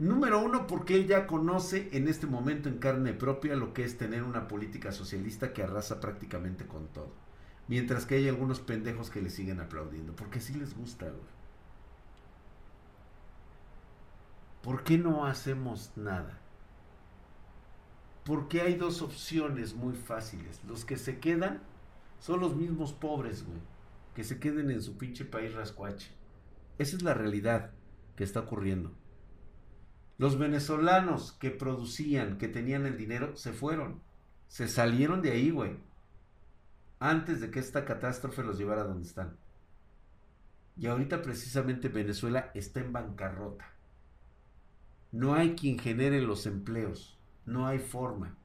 Número uno, porque él ya conoce en este momento en carne propia lo que es tener una política socialista que arrasa prácticamente con todo. Mientras que hay algunos pendejos que le siguen aplaudiendo. Porque sí les gusta, güey. ¿Por qué no hacemos nada? Porque hay dos opciones muy fáciles. Los que se quedan son los mismos pobres, güey. Que se queden en su pinche país rascuache. Esa es la realidad que está ocurriendo. Los venezolanos que producían, que tenían el dinero, se fueron. Se salieron de ahí, güey. Antes de que esta catástrofe los llevara a donde están. Y ahorita precisamente Venezuela está en bancarrota. No hay quien genere los empleos. No hay forma.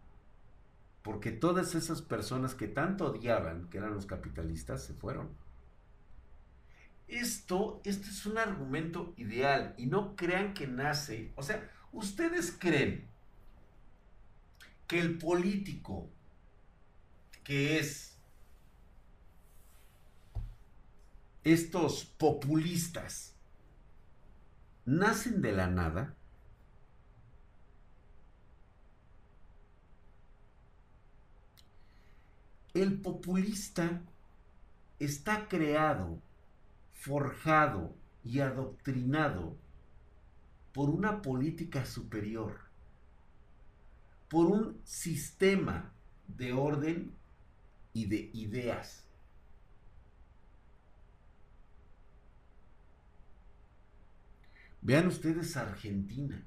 Porque todas esas personas que tanto odiaban, que eran los capitalistas, se fueron. Esto, esto es un argumento ideal y no crean que nace, o sea, ustedes creen que el político que es estos populistas nacen de la nada. El populista está creado forjado y adoctrinado por una política superior, por un sistema de orden y de ideas. Vean ustedes Argentina.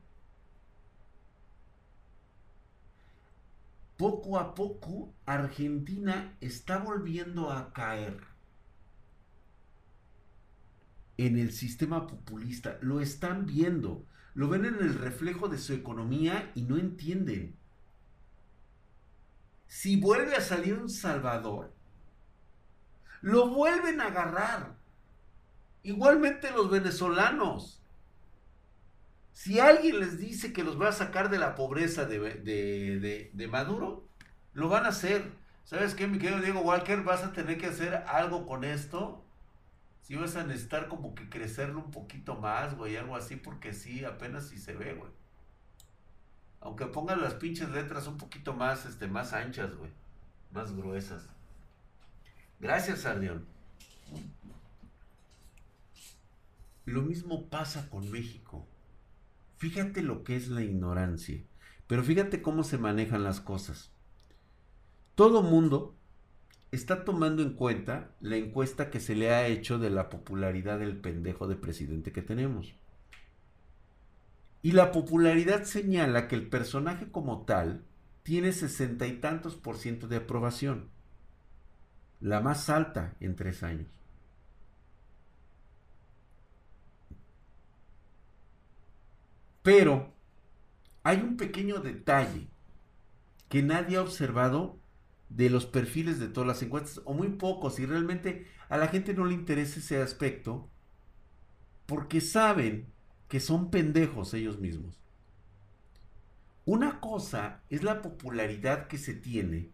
Poco a poco Argentina está volviendo a caer en el sistema populista. Lo están viendo. Lo ven en el reflejo de su economía y no entienden. Si vuelve a salir un Salvador, lo vuelven a agarrar. Igualmente los venezolanos. Si alguien les dice que los va a sacar de la pobreza de, Maduro, lo van a hacer. ¿Sabes qué, mi querido Diego Walker? Vas a tener que hacer algo con esto si vas a necesitar como que crecerlo un poquito más, güey, algo así, porque sí, apenas sí se ve, güey. Aunque pongan las pinches letras un poquito más, este, más anchas, güey. Más gruesas. Gracias, Sardión. Lo mismo pasa con México. Fíjate lo que es la ignorancia. Pero fíjate cómo se manejan las cosas. Todo mundo está tomando en cuenta la encuesta que se le ha hecho de la popularidad del pendejo de presidente que tenemos. Y la popularidad señala que el personaje como tal tiene sesenta y tantos por ciento de aprobación. La más alta en tres años. Pero hay un pequeño detalle que nadie ha observado de los perfiles de todas las encuestas, o muy pocos, y realmente a la gente no le interesa ese aspecto, porque saben que son pendejos ellos mismos. Una cosa es la popularidad que se tiene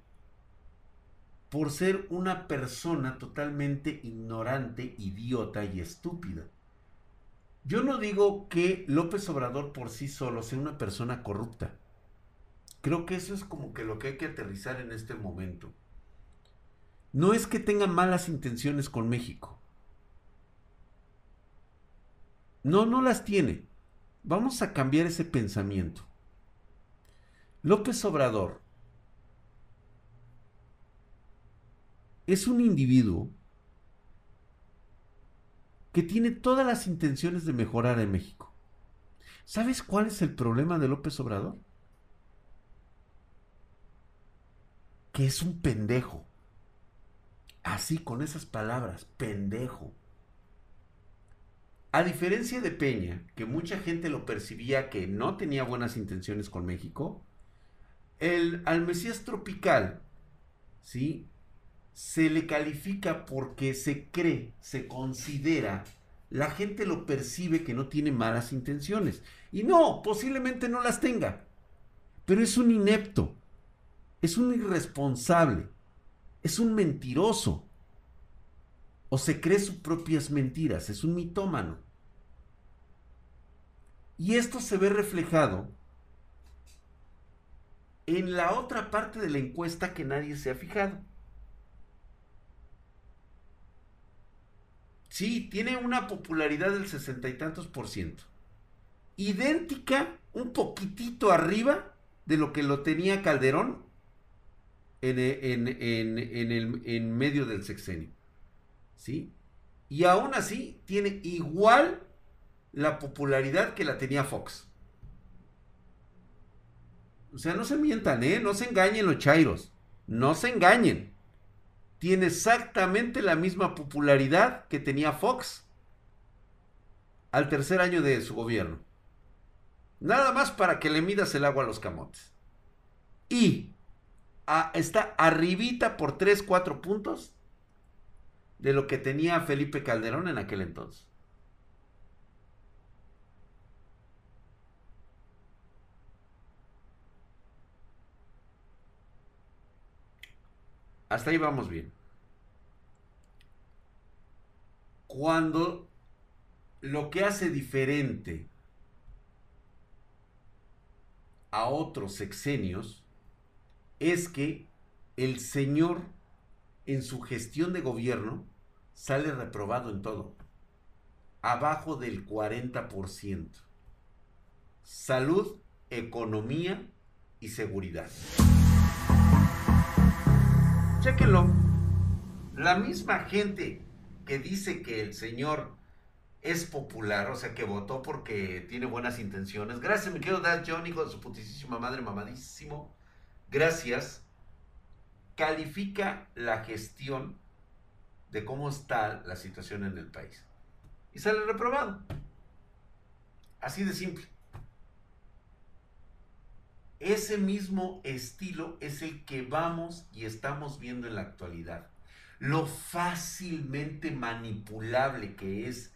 por ser una persona totalmente ignorante, idiota y estúpida. Yo no digo que López Obrador por sí solo sea una persona corrupta. Creo que eso es como que lo que hay que aterrizar en este momento. No es que tenga malas intenciones con México. No, no las tiene. Vamos a cambiar ese pensamiento. López Obrador es un individuo que tiene todas las intenciones de mejorar en México. ¿Sabes cuál es el problema de López Obrador? Que es un pendejo. Así, con esas palabras, pendejo. A diferencia de Peña, que mucha gente lo percibía que no tenía buenas intenciones con México, el, al Mesías tropical, ¿sí? Se le califica porque se cree, se considera, la gente lo percibe que no tiene malas intenciones. Y no, posiblemente no las tenga, pero es un inepto es un irresponsable, es un mentiroso, o se cree sus propias mentiras, es un mitómano. Y esto se ve reflejado en la otra parte de la encuesta que nadie se ha fijado. Sí, tiene una popularidad del sesenta y tantos por ciento. Idéntica, un poquitito arriba de lo que lo tenía Calderón en, el, en medio del sexenio. ¿Sí? Y aún así tiene igual la popularidad que la tenía Fox. O sea, no se mientan, ¿eh? No se engañen los chairos. No se engañen tiene exactamente la misma popularidad que tenía Fox al tercer año de su gobierno. Nada más para que le midas el agua a los camotes. Y está arribita por 3, 4 puntos de lo que tenía Felipe Calderón en aquel entonces. Hasta ahí vamos bien. Cuando lo que hace diferente a otros sexenios es que el señor en su gestión de gobierno sale reprobado en todo. Abajo del 40%. Salud, economía y seguridad. Chéquenlo. La misma gente que dice que el señor es popular, o sea, que votó porque tiene buenas intenciones. Gracias, me quiero dar John, hijo de su putísima madre, mamadísimo. Gracias. Califica la gestión de cómo está la situación en el país. Y sale reprobado. Así de simple. Ese mismo estilo es el que vamos y estamos viendo en la actualidad. Lo fácilmente manipulable que es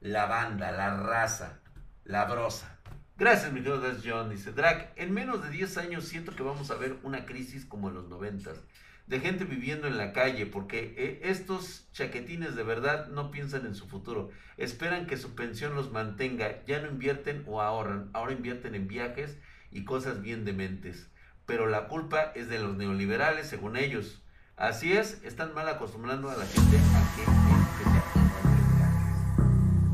la banda, la raza, la brosa. Gracias, mi querido John. Dice Drag, en menos de 10 años siento que vamos a ver una crisis como en los 90 de gente viviendo en la calle, porque eh, estos chaquetines de verdad no piensan en su futuro, esperan que su pensión los mantenga, ya no invierten o ahorran, ahora invierten en viajes y cosas bien dementes. Pero la culpa es de los neoliberales, según ellos. Así es, están mal acostumbrando a la gente a que,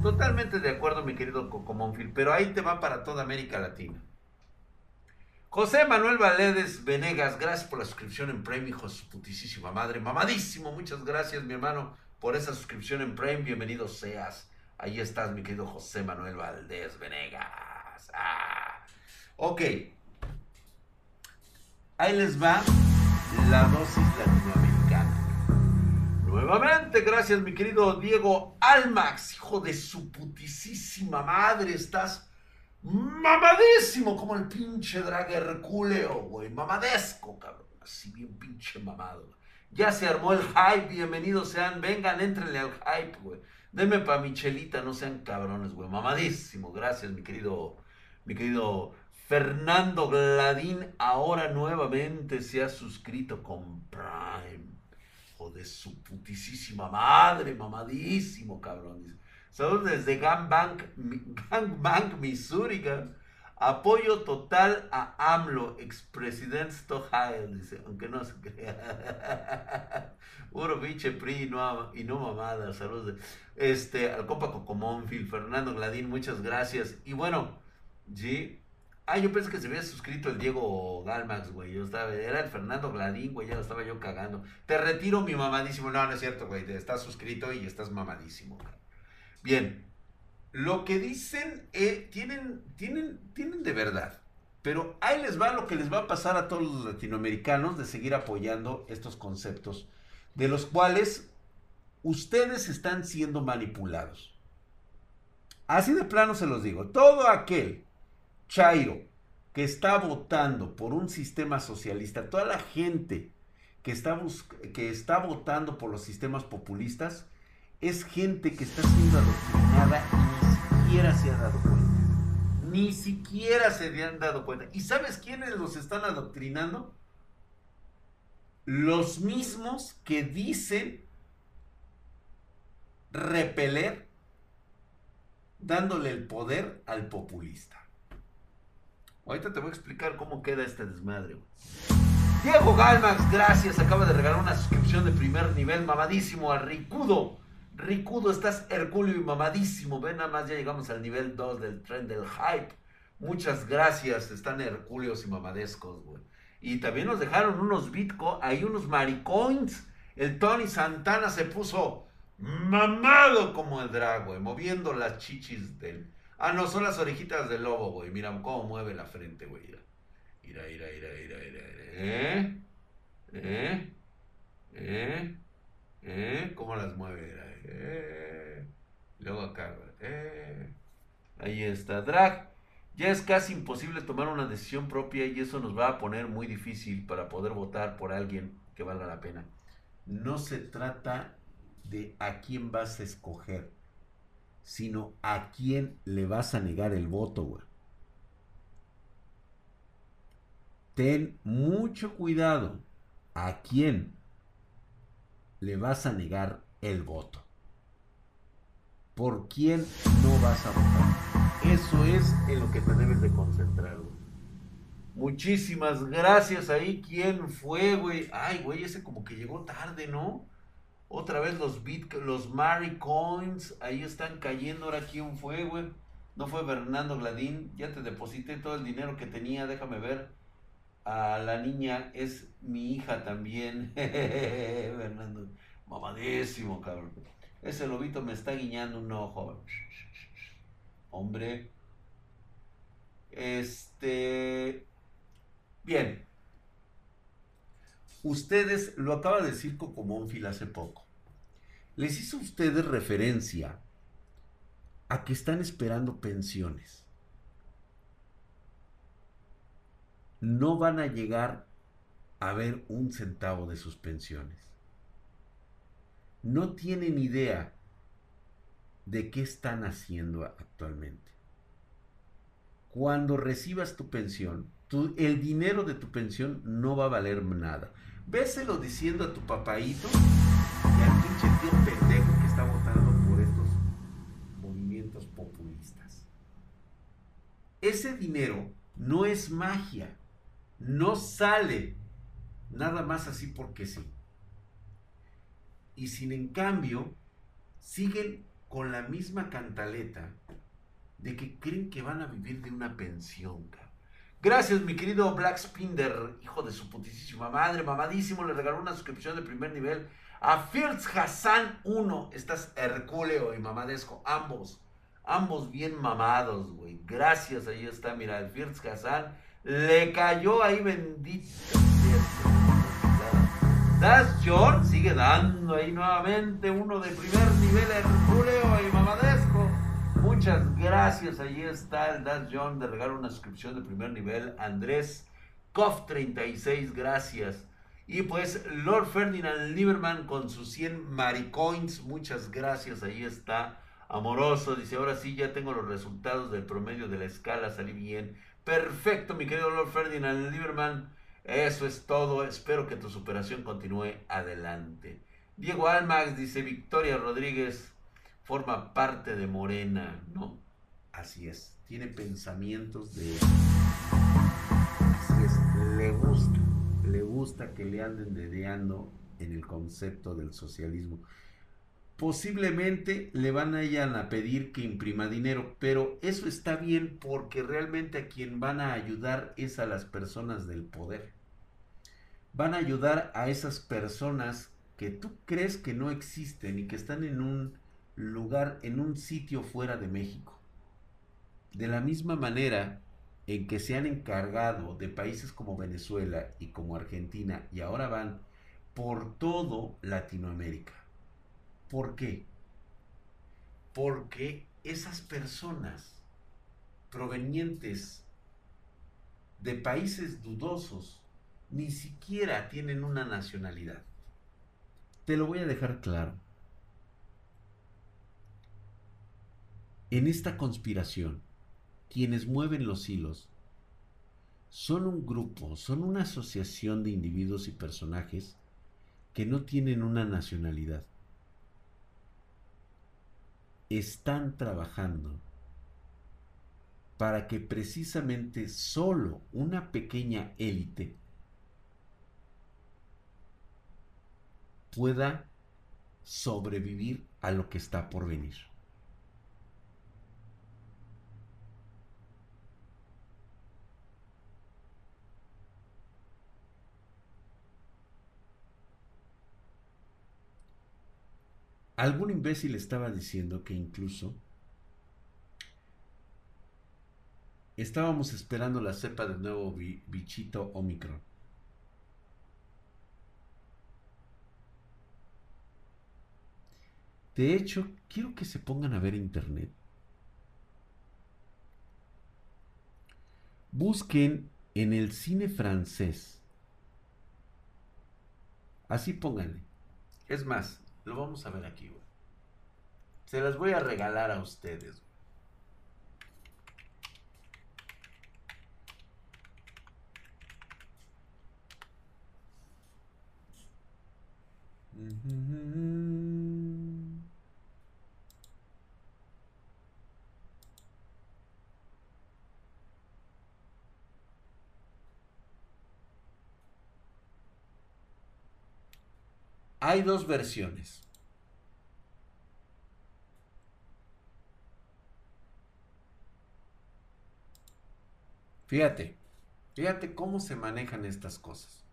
Totalmente de acuerdo, mi querido Coco Monfil, pero ahí te va para toda América Latina. José Manuel Valedes Venegas, gracias por la suscripción en Prime, hijo su putísima madre. Mamadísimo, muchas gracias, mi hermano, por esa suscripción en Prime. Bienvenido seas. Ahí estás, mi querido José Manuel Valdés Venegas. Ah. Ok. Ahí les va la dosis latinoamericana. Nuevamente, gracias mi querido Diego Almax, hijo de su putisísima madre. Estás mamadísimo como el pinche drag Herculeo, güey. Mamadesco, cabrón. Así bien pinche mamado. Ya se armó el hype, bienvenidos sean. Vengan, entrenle al hype, güey. Denme pa' Michelita, no sean cabrones, güey. Mamadísimo, gracias mi querido, mi querido Fernando Gladín ahora nuevamente se ha suscrito con Prime. O de su putisísima madre, mamadísimo, cabrón. Saludos desde Gangbang, Gangbang, Missouri. Apoyo total a AMLO, expresidente Stojael, dice, aunque no se crea. Puro biche PRI y no, mamada. Saludos. Este, al compa Cocomónfil, Fernando Gladín, muchas gracias. Y bueno, sí, Ah, yo pensé que se había suscrito el Diego Galmax, güey. Yo estaba, era el Fernando Gladín, güey, ya lo estaba yo cagando. Te retiro mi mamadísimo. No, no es cierto, güey. Estás suscrito y estás mamadísimo. Bien. Lo que dicen, eh, tienen, tienen, tienen de verdad. Pero ahí les va lo que les va a pasar a todos los latinoamericanos de seguir apoyando estos conceptos, de los cuales ustedes están siendo manipulados. Así de plano se los digo. Todo aquel Chairo, que está votando por un sistema socialista, toda la gente que está, que está votando por los sistemas populistas, es gente que está siendo adoctrinada y ni siquiera se ha dado cuenta. Ni siquiera se han dado cuenta. ¿Y sabes quiénes los están adoctrinando? Los mismos que dicen repeler dándole el poder al populista. Ahorita te voy a explicar cómo queda este desmadre. Diego Galmax, gracias. Acaba de regalar una suscripción de primer nivel mamadísimo a Ricudo. Ricudo, estás hercúleo y mamadísimo. Ven, nada más ya llegamos al nivel 2 del tren del hype. Muchas gracias. Están hercúleos y mamadescos, güey. Y también nos dejaron unos bitcoins, hay unos maricoins. El Tony Santana se puso mamado como el drag, güey, moviendo las chichis del... Ah, no, son las orejitas del lobo, güey. Mira cómo mueve la frente, güey. Mira, mira, mira, mira, mira, ¿Eh? ¿Eh? ¿Eh? ¿Eh? ¿Cómo las mueve? Luego acá, ¿eh? Ahí está, drag. Ya es casi imposible tomar una decisión propia y eso nos va a poner muy difícil para poder votar por alguien que valga la pena. No se trata de a quién vas a escoger, sino a quién le vas a negar el voto, güey. Ten mucho cuidado a quién le vas a negar el voto. ¿Por quién no vas a votar? Eso es en lo que te debes de concentrar, güey. Muchísimas gracias ahí. ¿Quién fue, güey? Ay, güey, ese como que llegó tarde, ¿no? Otra vez los bit, los Mary Coins, ahí están cayendo. Ahora, ¿quién fue, güey? No fue Fernando Gladín. Ya te deposité todo el dinero que tenía, déjame ver. A la niña es mi hija también. Fernando, mamadísimo, cabrón. Ese lobito me está guiñando un ojo hombre. Este. Bien. Ustedes, lo acaba de decir Cocomónfil hace poco. Les hizo ustedes referencia a que están esperando pensiones. No van a llegar a ver un centavo de sus pensiones. No tienen idea de qué están haciendo actualmente. Cuando recibas tu pensión, el dinero de tu pensión no va a valer nada. Véselo diciendo a tu papaito y al pinche tío pendejo que está votando por estos movimientos populistas. Ese dinero no es magia, no sale nada más así porque sí. Y sin en cambio, siguen con la misma cantaleta de que creen que van a vivir de una pensión. Gracias, mi querido Black Spinder, hijo de su putísima madre, mamadísimo, le regaló una suscripción de primer nivel a First Hassan 1. Estás hercúleo y mamadesco, ambos, ambos bien mamados, güey. Gracias, ahí está, mira, el First Hassan le cayó ahí bendito. Das John sigue dando ahí nuevamente uno de primer nivel Herculeo y Mamadesco. Muchas gracias. Ahí está el Das John de regalo una suscripción de primer nivel. Andrés Koff 36, gracias. Y pues Lord Ferdinand Lieberman con sus 100 maricoins, muchas gracias. Ahí está. Amoroso, dice, ahora sí ya tengo los resultados del promedio de la escala, salí bien. Perfecto, mi querido Lord Ferdinand Lieberman. Eso es todo. Espero que tu superación continúe adelante. Diego Almax dice, Victoria Rodríguez forma parte de Morena. No, así es. Tiene pensamientos de... Así es. Le gusta. Le gusta que le anden dedeando en el concepto del socialismo. Posiblemente le van a ella a pedir que imprima dinero, pero eso está bien porque realmente a quien van a ayudar es a las personas del poder van a ayudar a esas personas que tú crees que no existen y que están en un lugar, en un sitio fuera de México. De la misma manera en que se han encargado de países como Venezuela y como Argentina y ahora van por todo Latinoamérica. ¿Por qué? Porque esas personas provenientes de países dudosos ni siquiera tienen una nacionalidad. Te lo voy a dejar claro. En esta conspiración, quienes mueven los hilos son un grupo, son una asociación de individuos y personajes que no tienen una nacionalidad. Están trabajando para que precisamente solo una pequeña élite pueda sobrevivir a lo que está por venir. Algún imbécil estaba diciendo que incluso estábamos esperando la cepa del nuevo bichito Omicron. De hecho, quiero que se pongan a ver internet. Busquen en el cine francés. Así pónganle. Es más, lo vamos a ver aquí, Se las voy a regalar a ustedes, Hay dos versiones. Fíjate, fíjate cómo se manejan estas cosas.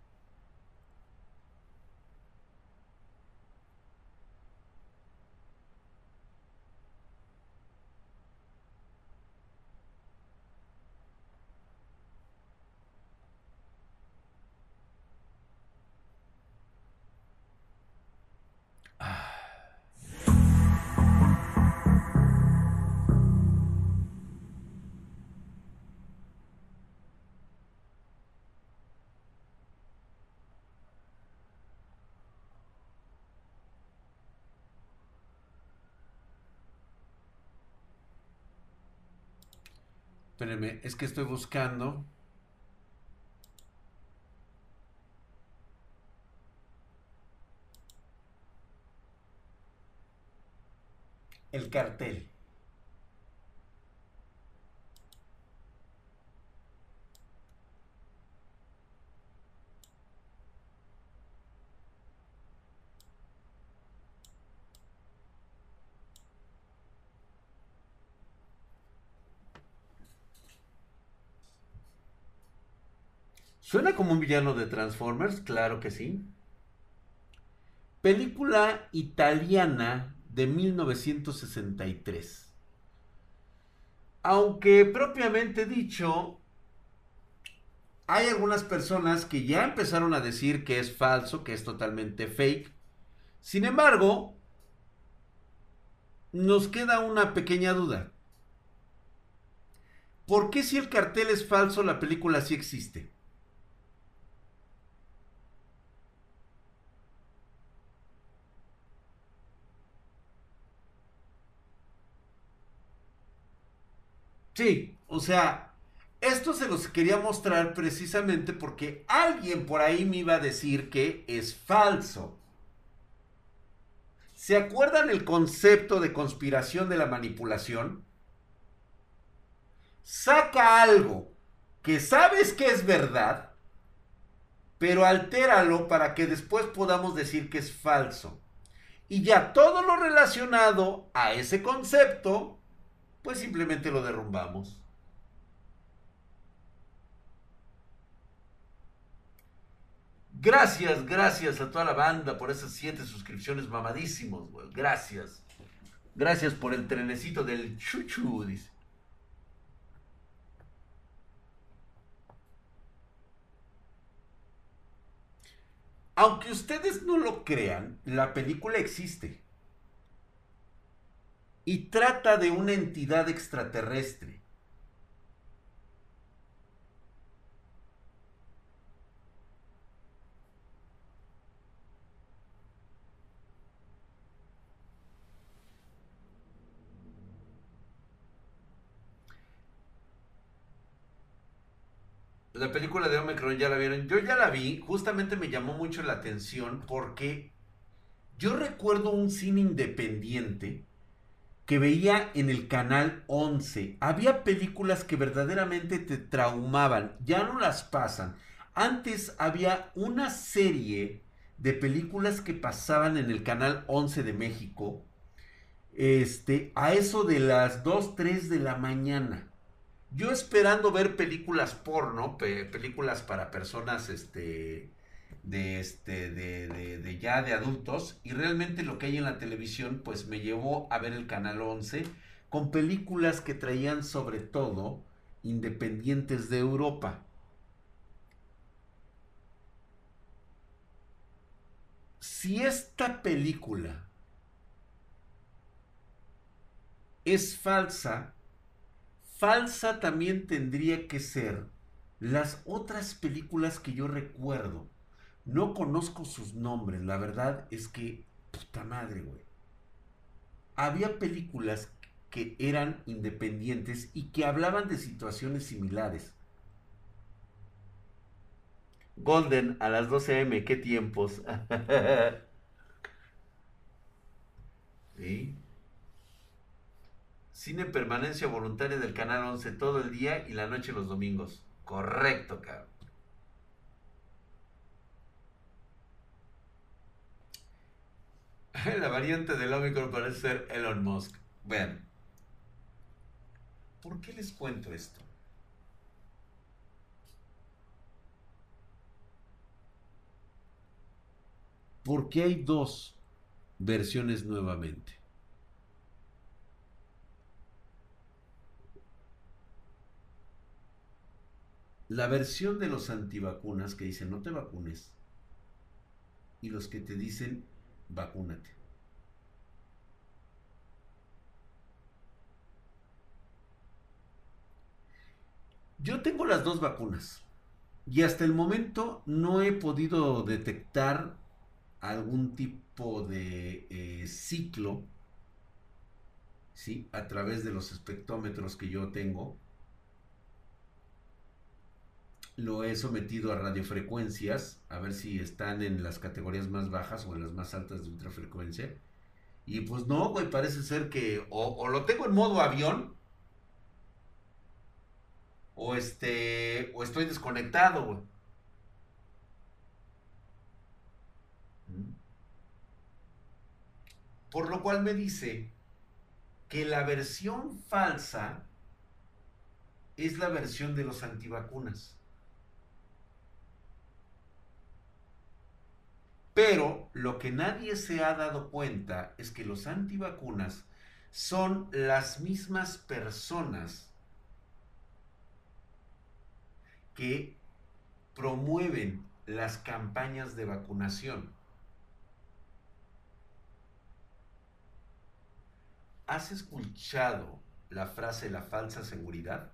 Es que estoy buscando. El cartel. ¿Suena como un villano de Transformers? Claro que sí. Película italiana de 1963. Aunque propiamente dicho, hay algunas personas que ya empezaron a decir que es falso, que es totalmente fake. Sin embargo, nos queda una pequeña duda. ¿Por qué si el cartel es falso la película sí existe? Sí, o sea, esto se los quería mostrar precisamente porque alguien por ahí me iba a decir que es falso. ¿Se acuerdan el concepto de conspiración de la manipulación? Saca algo que sabes que es verdad, pero altéralo para que después podamos decir que es falso. Y ya todo lo relacionado a ese concepto pues simplemente lo derrumbamos. Gracias, gracias a toda la banda por esas siete suscripciones mamadísimos, güey. Gracias. Gracias por el trenecito del chuchu, dice. Aunque ustedes no lo crean, la película existe y trata de una entidad extraterrestre. La película de Omicron ya la vieron. Yo ya la vi, justamente me llamó mucho la atención porque yo recuerdo un cine independiente que veía en el canal 11. Había películas que verdaderamente te traumaban, ya no las pasan. Antes había una serie de películas que pasaban en el canal 11 de México, este, a eso de las 2, 3 de la mañana. Yo esperando ver películas porno, películas para personas, este, de este de, de, ya de adultos y realmente lo que hay en la televisión pues me llevó a ver el canal 11 con películas que traían sobre todo independientes de Europa. Si esta película es falsa, falsa también tendría que ser las otras películas que yo recuerdo no conozco sus nombres, la verdad es que, puta madre, güey. Había películas que eran independientes y que hablaban de situaciones similares. Golden a las 12 am, qué tiempos. ¿Sí? Cine permanencia voluntaria del canal 11 todo el día y la noche los domingos. Correcto, cabrón. la variante del Omicron parece ser Elon Musk. Vean, ¿por qué les cuento esto? Porque hay dos versiones nuevamente. La versión de los antivacunas que dicen no te vacunes y los que te dicen vacúnate. Yo tengo las dos vacunas y hasta el momento no he podido detectar algún tipo de eh, ciclo ¿sí? a través de los espectrómetros que yo tengo lo he sometido a radiofrecuencias, a ver si están en las categorías más bajas o en las más altas de ultrafrecuencia. Y pues no, güey, parece ser que o, lo tengo en modo avión, o este, o estoy desconectado. ¿Mm? Por lo cual me dice que la versión falsa es la versión de los antivacunas. Pero lo que nadie se ha dado cuenta es que los antivacunas son las mismas personas que promueven las campañas de vacunación. ¿Has escuchado la frase la falsa seguridad?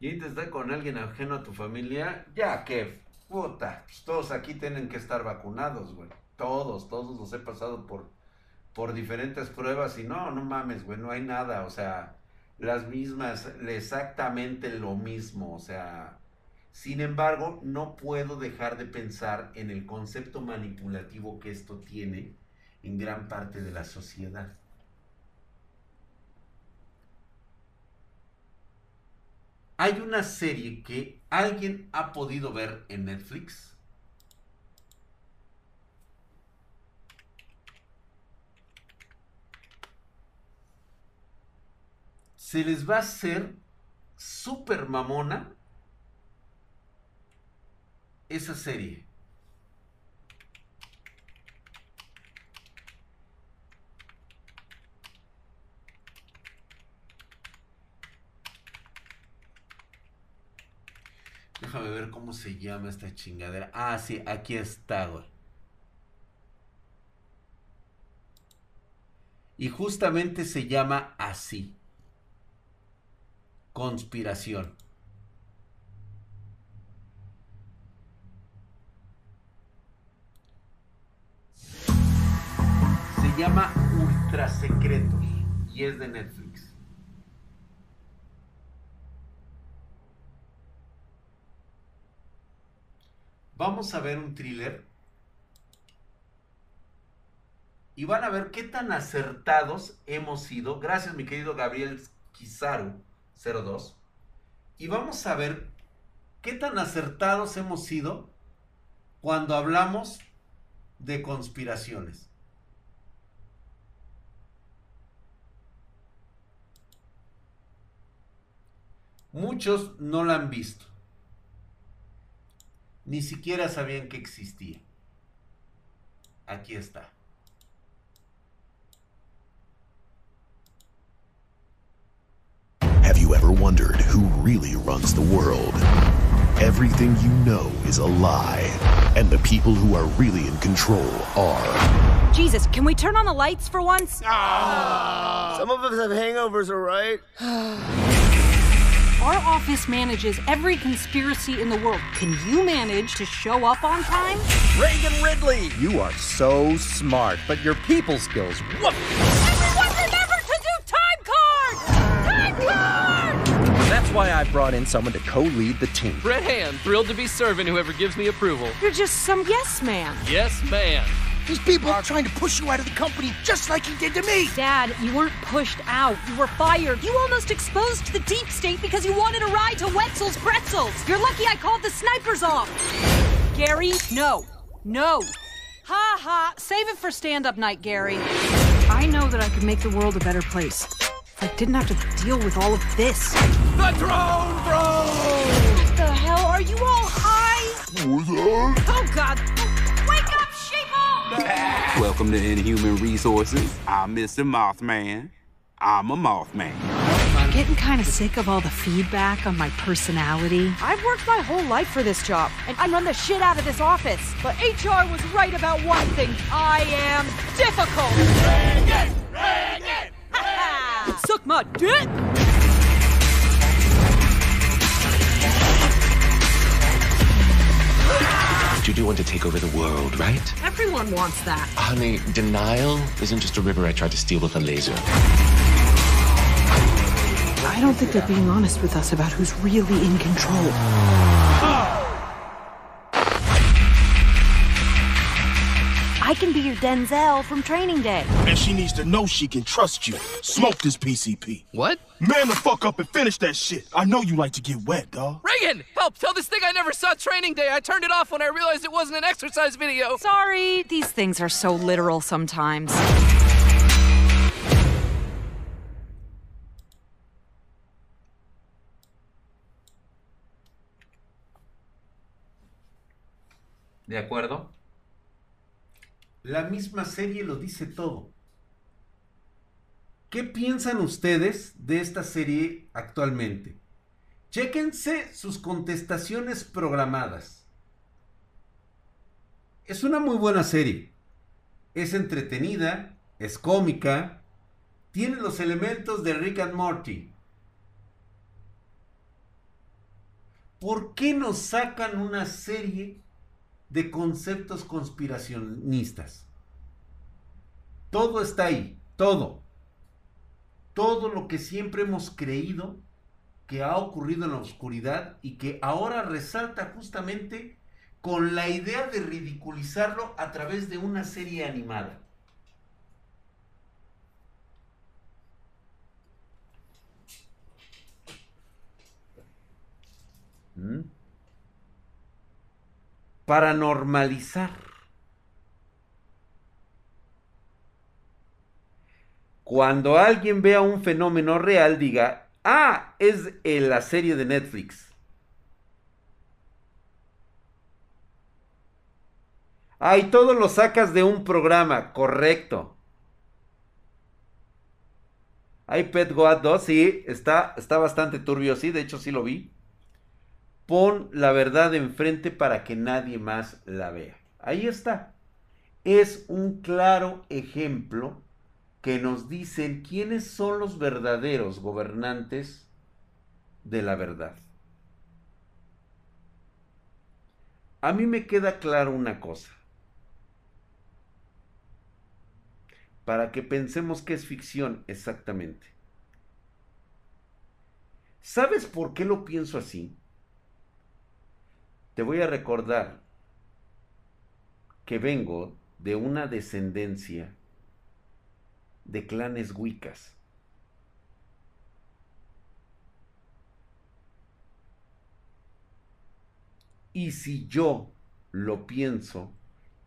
Y te está con alguien ajeno a tu familia, ya que, puta, pues todos aquí tienen que estar vacunados, güey. Todos, todos los he pasado por, por diferentes pruebas y no, no mames, güey, no hay nada, o sea, las mismas, exactamente lo mismo, o sea, sin embargo, no puedo dejar de pensar en el concepto manipulativo que esto tiene en gran parte de la sociedad. Hay una serie que alguien ha podido ver en Netflix. Se les va a hacer súper mamona esa serie. Déjame ver cómo se llama esta chingadera. Ah, sí, aquí está, güey. Y justamente se llama así. Conspiración. Se llama secretos y es de Netflix. Vamos a ver un thriller y van a ver qué tan acertados hemos sido. Gracias, mi querido Gabriel Kizaru 02. Y vamos a ver qué tan acertados hemos sido cuando hablamos de conspiraciones. Muchos no la han visto. Ni siquiera sabían que existía. Aquí está. Have you ever wondered who really runs the world? Everything you know is a lie, and the people who are really in control are. Jesus, can we turn on the lights for once? Some of us have hangovers, all right? Our office manages every conspiracy in the world. Can you manage to show up on time? Reagan Ridley! You are so smart, but your people skills, whoop! Everyone remember to do time card! Time card! That's why I brought in someone to co-lead the team. Brett Hand, thrilled to be serving whoever gives me approval. You're just some yes man. Yes, man. These people are trying to push you out of the company just like he did to me. Dad, you weren't pushed out. You were fired. You almost exposed the deep state because you wanted a ride to Wetzel's Pretzels. You're lucky I called the snipers off. Gary, no. No. Ha ha. Save it for stand up night, Gary. I know that I could make the world a better place. I didn't have to deal with all of this. The drone bro! What the hell? Are you all high? Oh, God. Wake up, sheeple! Welcome to Inhuman Resources. I'm Mr. Mothman. I'm a Mothman. I'm getting kind of sick of all the feedback on my personality. I've worked my whole life for this job, and I run the shit out of this office. But HR was right about one thing I am difficult. Reagan! Reagan! Reagan! Suck my dick! But you do want to take over the world, right? Everyone wants that. Honey, denial isn't just a river I tried to steal with a laser. I don't think they're being honest with us about who's really in control. Ah. I can be your Denzel from training day. And she needs to know she can trust you. Smoke this PCP. What? Man the fuck up and finish that shit. I know you like to get wet, dog. Reagan! Help! Tell this thing I never saw training day. I turned it off when I realized it wasn't an exercise video. Sorry, these things are so literal sometimes. ¿De acuerdo? La misma serie lo dice todo. ¿Qué piensan ustedes de esta serie actualmente? Chéquense sus contestaciones programadas. Es una muy buena serie. Es entretenida, es cómica, tiene los elementos de Rick and Morty. ¿Por qué nos sacan una serie de conceptos conspiracionistas? Todo está ahí, todo. Todo lo que siempre hemos creído que ha ocurrido en la oscuridad y que ahora resalta justamente con la idea de ridiculizarlo a través de una serie animada. ¿Mm? Para normalizar. Cuando alguien vea un fenómeno real, diga, ah, es la serie de Netflix. Ay, todo lo sacas de un programa, correcto. Hay Pet Goat 2, sí, está, está bastante turbio, sí, de hecho sí lo vi. Pon la verdad enfrente para que nadie más la vea. Ahí está. Es un claro ejemplo que nos dicen quiénes son los verdaderos gobernantes de la verdad. A mí me queda claro una cosa. para que pensemos que es ficción exactamente. ¿Sabes por qué lo pienso así? Te voy a recordar que vengo de una descendencia de clanes huicas. Y si yo lo pienso,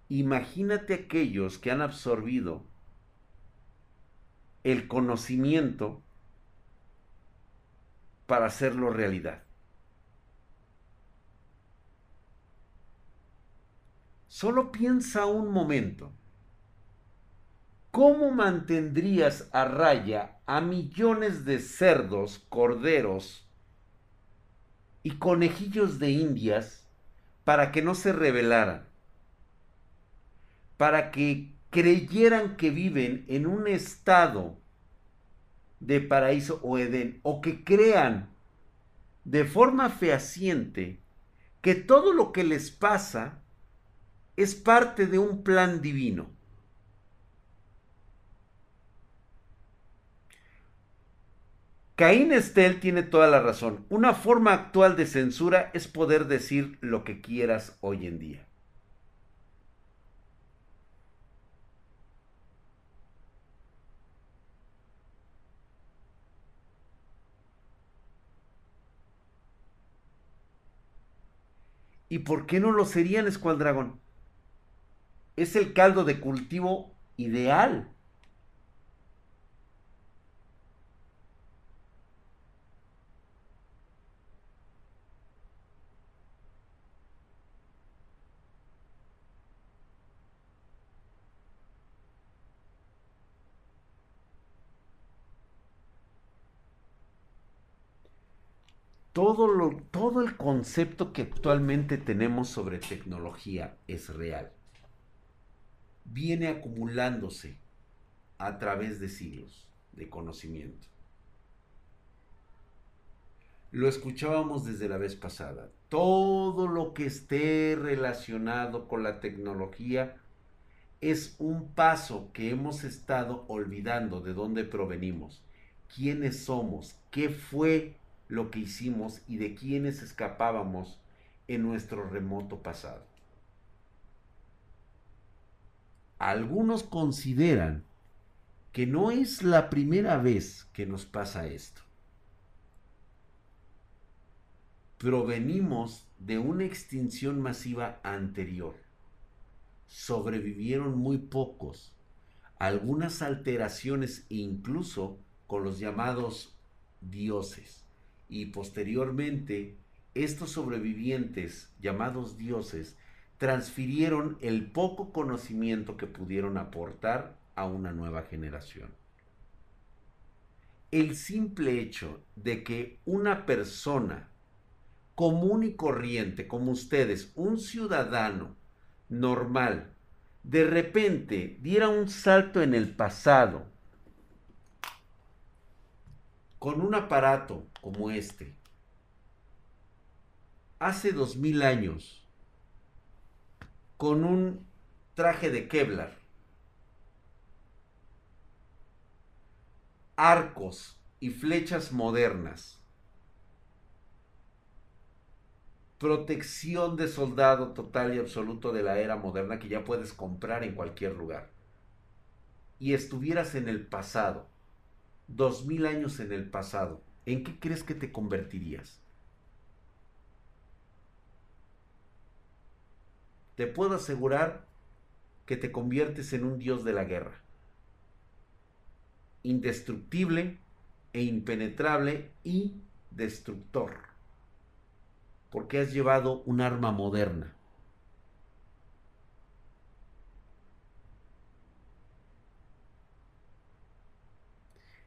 imagínate aquellos que han absorbido el conocimiento para hacerlo realidad. Solo piensa un momento. ¿Cómo mantendrías a raya a millones de cerdos, corderos y conejillos de indias para que no se rebelaran? Para que creyeran que viven en un estado de paraíso o Edén, o que crean de forma fehaciente que todo lo que les pasa es parte de un plan divino. Caín Estel tiene toda la razón. Una forma actual de censura es poder decir lo que quieras hoy en día. ¿Y por qué no lo serían, Escualdragón? Es el caldo de cultivo ideal. todo, lo, todo el concepto que actualmente tenemos sobre tecnología es real. Viene acumulándose a través de siglos de conocimiento. Lo escuchábamos desde la vez pasada. Todo lo que esté relacionado con la tecnología es un paso que hemos estado olvidando de dónde provenimos, quiénes somos, qué fue lo que hicimos y de quienes escapábamos en nuestro remoto pasado. Algunos consideran que no es la primera vez que nos pasa esto. Provenimos de una extinción masiva anterior. Sobrevivieron muy pocos, algunas alteraciones incluso con los llamados dioses y posteriormente estos sobrevivientes llamados dioses transfirieron el poco conocimiento que pudieron aportar a una nueva generación. El simple hecho de que una persona común y corriente como ustedes, un ciudadano normal, de repente diera un salto en el pasado con un aparato como este, hace dos mil años, con un traje de Kevlar, arcos y flechas modernas, protección de soldado total y absoluto de la era moderna que ya puedes comprar en cualquier lugar, y estuvieras en el pasado, dos mil años en el pasado, ¿en qué crees que te convertirías? Te puedo asegurar que te conviertes en un dios de la guerra, indestructible e impenetrable y destructor, porque has llevado un arma moderna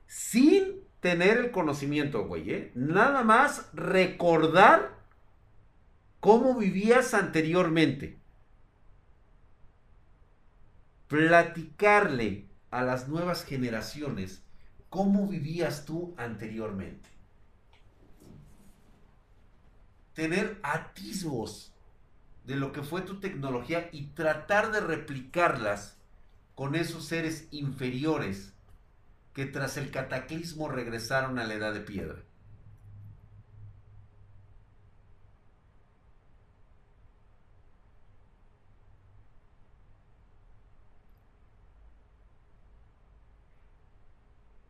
sin tener el conocimiento, güey, ¿eh? Nada más recordar cómo vivías anteriormente. Platicarle a las nuevas generaciones cómo vivías tú anteriormente. Tener atisbos de lo que fue tu tecnología y tratar de replicarlas con esos seres inferiores que tras el cataclismo regresaron a la edad de piedra.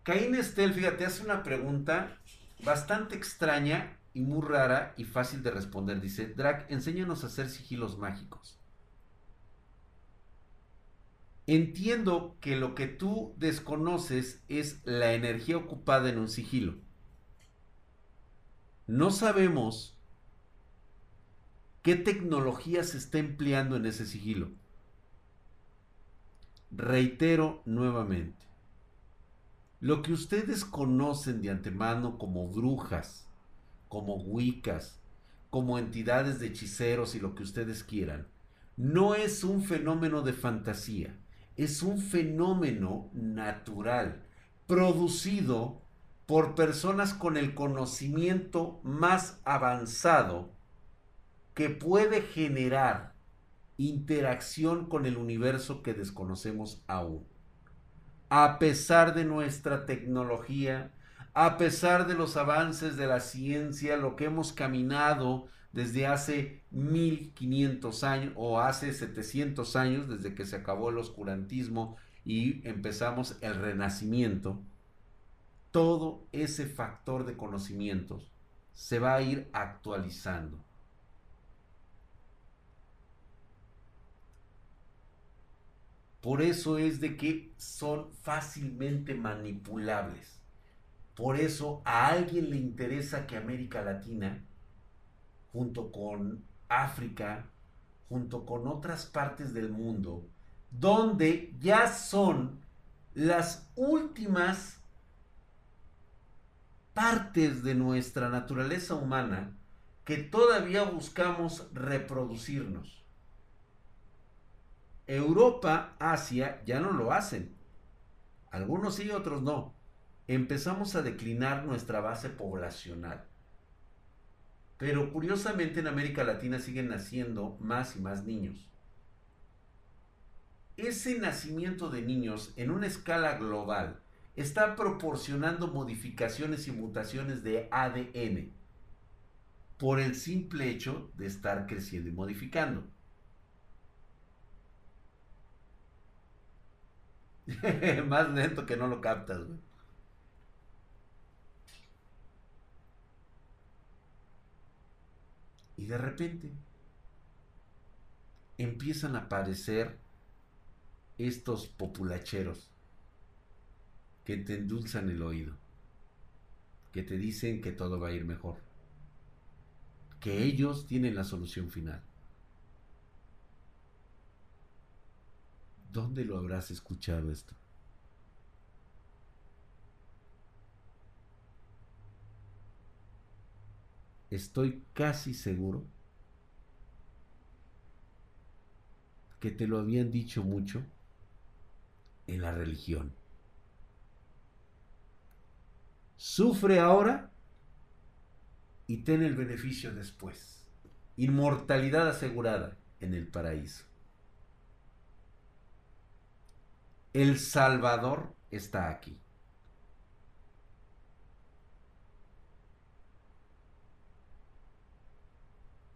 Caín Estel, fíjate, hace una pregunta bastante extraña y muy rara y fácil de responder. Dice, Drac, enséñanos a hacer sigilos mágicos. Entiendo que lo que tú desconoces es la energía ocupada en un sigilo. No sabemos qué tecnología se está empleando en ese sigilo. Reitero nuevamente. Lo que ustedes conocen de antemano como brujas, como wicas, como entidades de hechiceros y lo que ustedes quieran, no es un fenómeno de fantasía, es un fenómeno natural, producido por personas con el conocimiento más avanzado que puede generar interacción con el universo que desconocemos aún a pesar de nuestra tecnología, a pesar de los avances de la ciencia, lo que hemos caminado desde hace 1500 años o hace 700 años, desde que se acabó el oscurantismo y empezamos el renacimiento, todo ese factor de conocimientos se va a ir actualizando. Por eso es de que son fácilmente manipulables. Por eso a alguien le interesa que América Latina, junto con África, junto con otras partes del mundo, donde ya son las últimas partes de nuestra naturaleza humana que todavía buscamos reproducirnos. Europa, Asia ya no lo hacen. Algunos sí, otros no. Empezamos a declinar nuestra base poblacional. Pero curiosamente en América Latina siguen naciendo más y más niños. Ese nacimiento de niños en una escala global está proporcionando modificaciones y mutaciones de ADN por el simple hecho de estar creciendo y modificando. Más lento que no lo captas, Y de repente empiezan a aparecer estos populacheros que te endulzan el oído, que te dicen que todo va a ir mejor, que ellos tienen la solución final. ¿Dónde lo habrás escuchado esto? Estoy casi seguro que te lo habían dicho mucho en la religión. Sufre ahora y ten el beneficio después. Inmortalidad asegurada en el paraíso. El Salvador está aquí.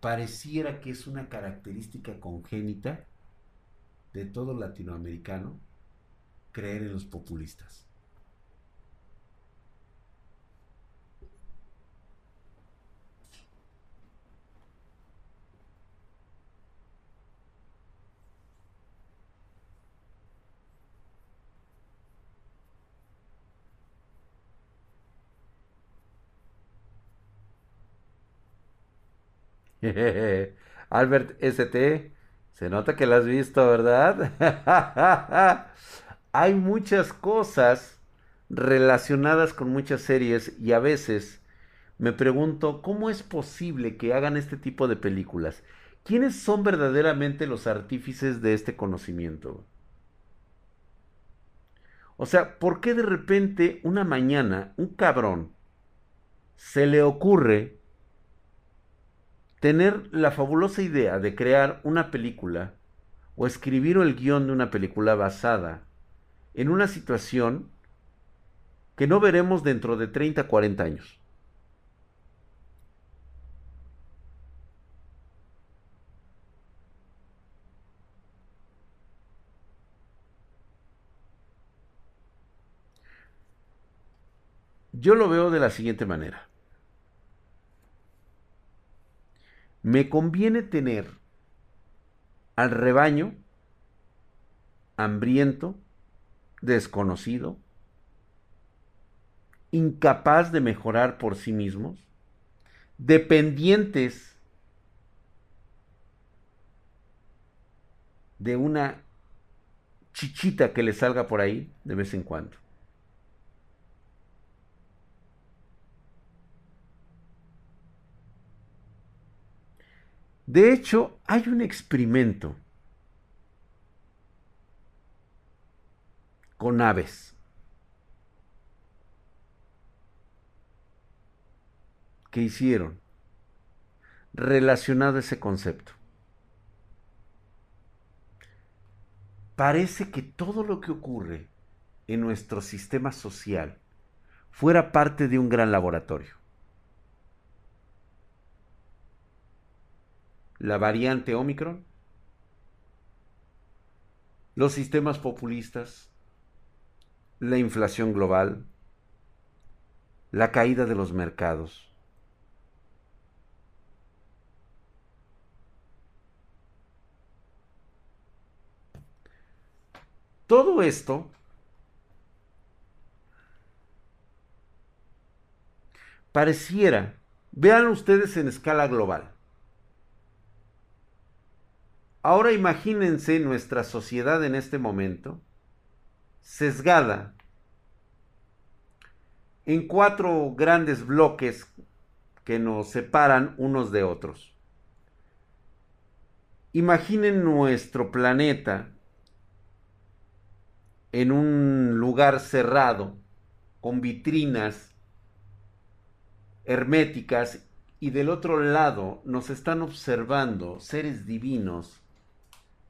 Pareciera que es una característica congénita de todo latinoamericano creer en los populistas. Albert ST, se nota que lo has visto, ¿verdad? Hay muchas cosas relacionadas con muchas series y a veces me pregunto cómo es posible que hagan este tipo de películas. ¿Quiénes son verdaderamente los artífices de este conocimiento? O sea, ¿por qué de repente una mañana un cabrón se le ocurre tener la fabulosa idea de crear una película o escribir el guion de una película basada en una situación que no veremos dentro de 30, 40 años. Yo lo veo de la siguiente manera. Me conviene tener al rebaño hambriento, desconocido, incapaz de mejorar por sí mismos, dependientes de una chichita que le salga por ahí de vez en cuando. De hecho, hay un experimento con aves que hicieron relacionado a ese concepto. Parece que todo lo que ocurre en nuestro sistema social fuera parte de un gran laboratorio. La variante Omicron, los sistemas populistas, la inflación global, la caída de los mercados. Todo esto pareciera, vean ustedes en escala global, Ahora imagínense nuestra sociedad en este momento, sesgada en cuatro grandes bloques que nos separan unos de otros. Imaginen nuestro planeta en un lugar cerrado, con vitrinas herméticas, y del otro lado nos están observando seres divinos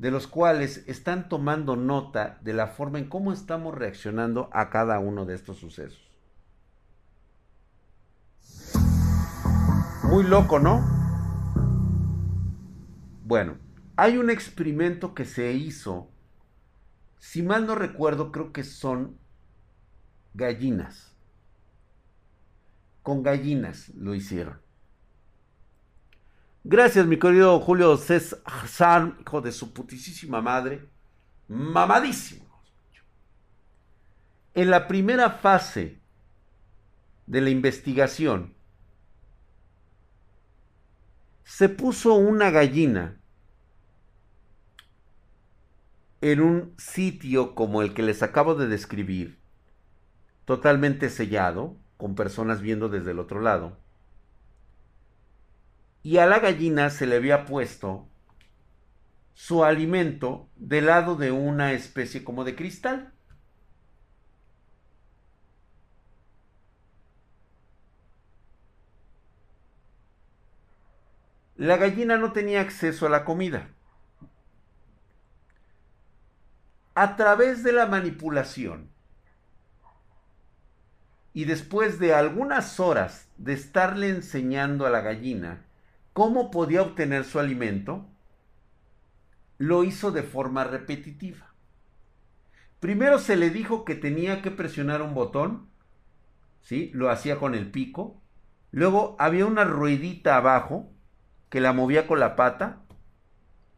de los cuales están tomando nota de la forma en cómo estamos reaccionando a cada uno de estos sucesos. Muy loco, ¿no? Bueno, hay un experimento que se hizo, si mal no recuerdo, creo que son gallinas. Con gallinas lo hicieron. Gracias, mi querido Julio César, hijo de su putísima madre. Mamadísimo. En la primera fase de la investigación, se puso una gallina en un sitio como el que les acabo de describir, totalmente sellado, con personas viendo desde el otro lado y a la gallina se le había puesto su alimento del lado de una especie como de cristal. La gallina no tenía acceso a la comida. A través de la manipulación y después de algunas horas de estarle enseñando a la gallina cómo podía obtener su alimento, lo hizo de forma repetitiva. Primero se le dijo que tenía que presionar un botón, ¿sí? Lo hacía con el pico. Luego había una ruedita abajo que la movía con la pata.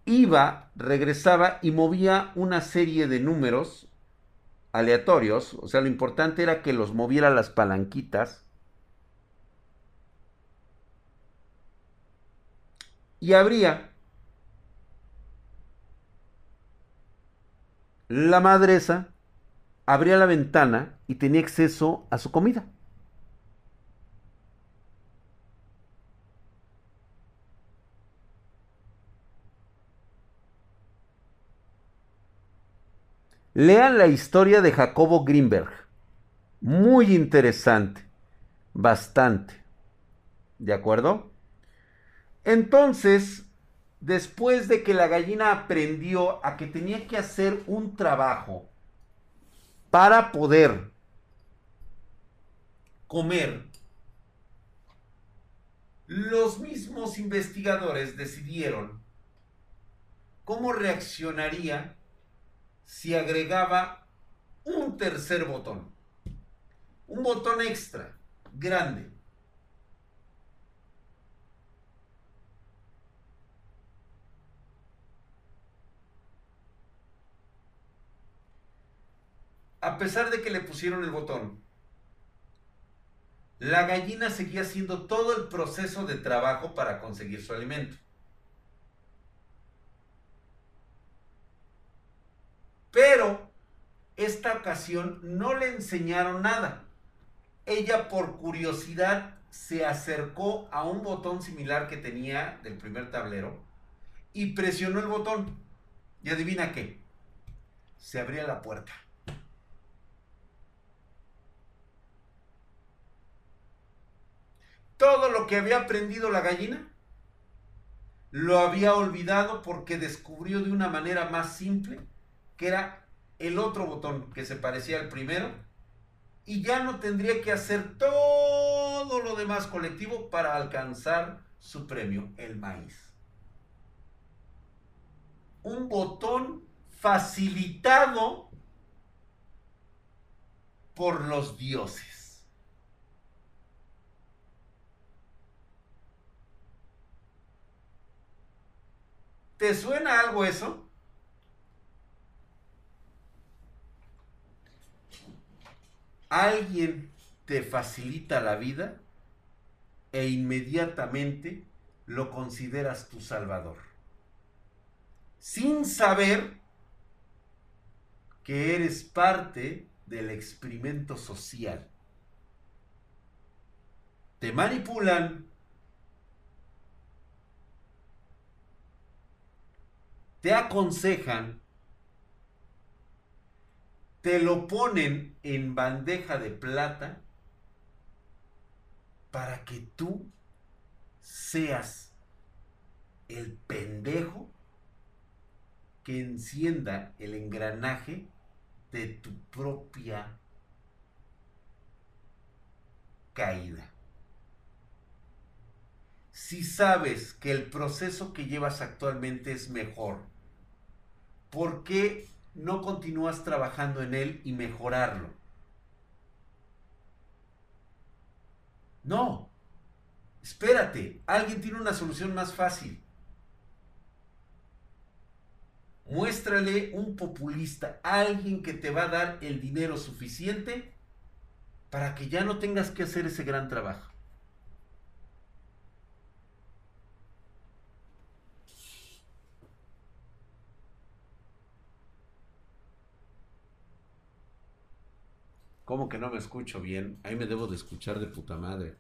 Iba, regresaba y movía una serie de números aleatorios. O sea, lo importante era que los moviera las palanquitas y abría. La madresa abría la ventana y tenía acceso a su comida. Lean la historia de Jacobo Greenberg. Muy interesante. Bastante. ¿De acuerdo? Entonces, después de que la gallina aprendió a que tenía que hacer un trabajo para poder comer, los mismos investigadores decidieron cómo reaccionaría si agregaba un tercer botón. Un botón extra, grande. A pesar de que le pusieron el botón, la gallina seguía haciendo todo el proceso de trabajo para conseguir su alimento. Pero esta ocasión no le enseñaron nada. Ella por curiosidad se acercó a un botón similar que tenía del primer tablero y presionó el botón. Y adivina qué, se abría la puerta. Todo lo que había aprendido la gallina lo había olvidado porque descubrió de una manera más simple que era el otro botón que se parecía al primero y ya no tendría que hacer todo lo demás colectivo para alcanzar su premio, el maíz. Un botón facilitado por los dioses. ¿Te suena algo eso? alguien te facilita la vida e inmediatamente lo consideras tu salvador. Sin saber que eres parte del experimento social. Te manipulan, te aconsejan te lo ponen en bandeja de plata para que tú seas el pendejo que encienda el engranaje de tu propia caída. Si sabes que el proceso que llevas actualmente es mejor, ¿por qué no continúas trabajando en él y mejorarlo. No. Espérate, alguien tiene una solución más fácil. Muéstrale un populista, alguien que te va a dar el dinero suficiente para que ya no tengas que hacer ese gran trabajo. ¿Cómo que no me escucho bien? Ahí me debo de escuchar de puta madre.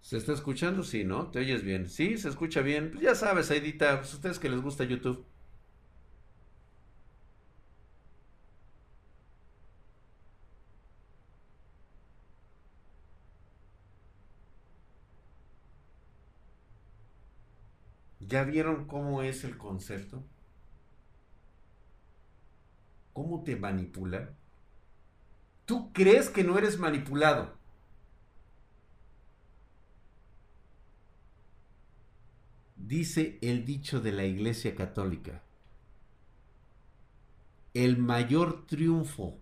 ¿Se está escuchando? Sí, ¿no? ¿Te oyes bien? Sí, se escucha bien. Pues ya sabes, Aidita, pues ustedes que les gusta YouTube. ¿Ya vieron cómo es el concepto? ¿Cómo te manipula? Tú crees que no eres manipulado. Dice el dicho de la Iglesia Católica. El mayor triunfo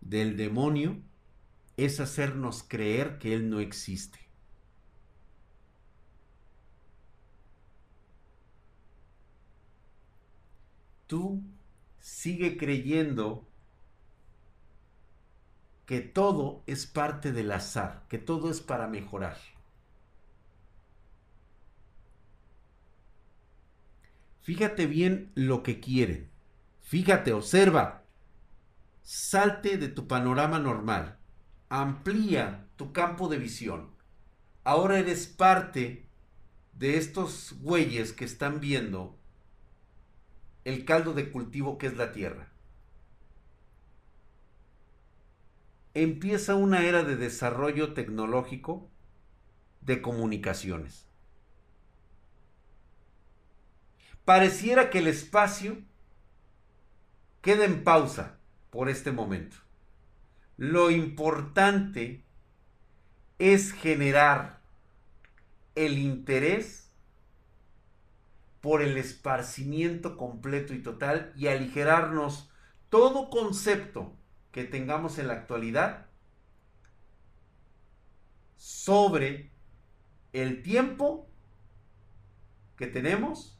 del demonio es hacernos creer que Él no existe. Tú sigue creyendo que todo es parte del azar, que todo es para mejorar. Fíjate bien lo que quieren. Fíjate, observa. Salte de tu panorama normal. Amplía tu campo de visión. Ahora eres parte de estos güeyes que están viendo el caldo de cultivo que es la tierra. empieza una era de desarrollo tecnológico de comunicaciones. Pareciera que el espacio queda en pausa por este momento. Lo importante es generar el interés por el esparcimiento completo y total y aligerarnos todo concepto que tengamos en la actualidad sobre el tiempo que tenemos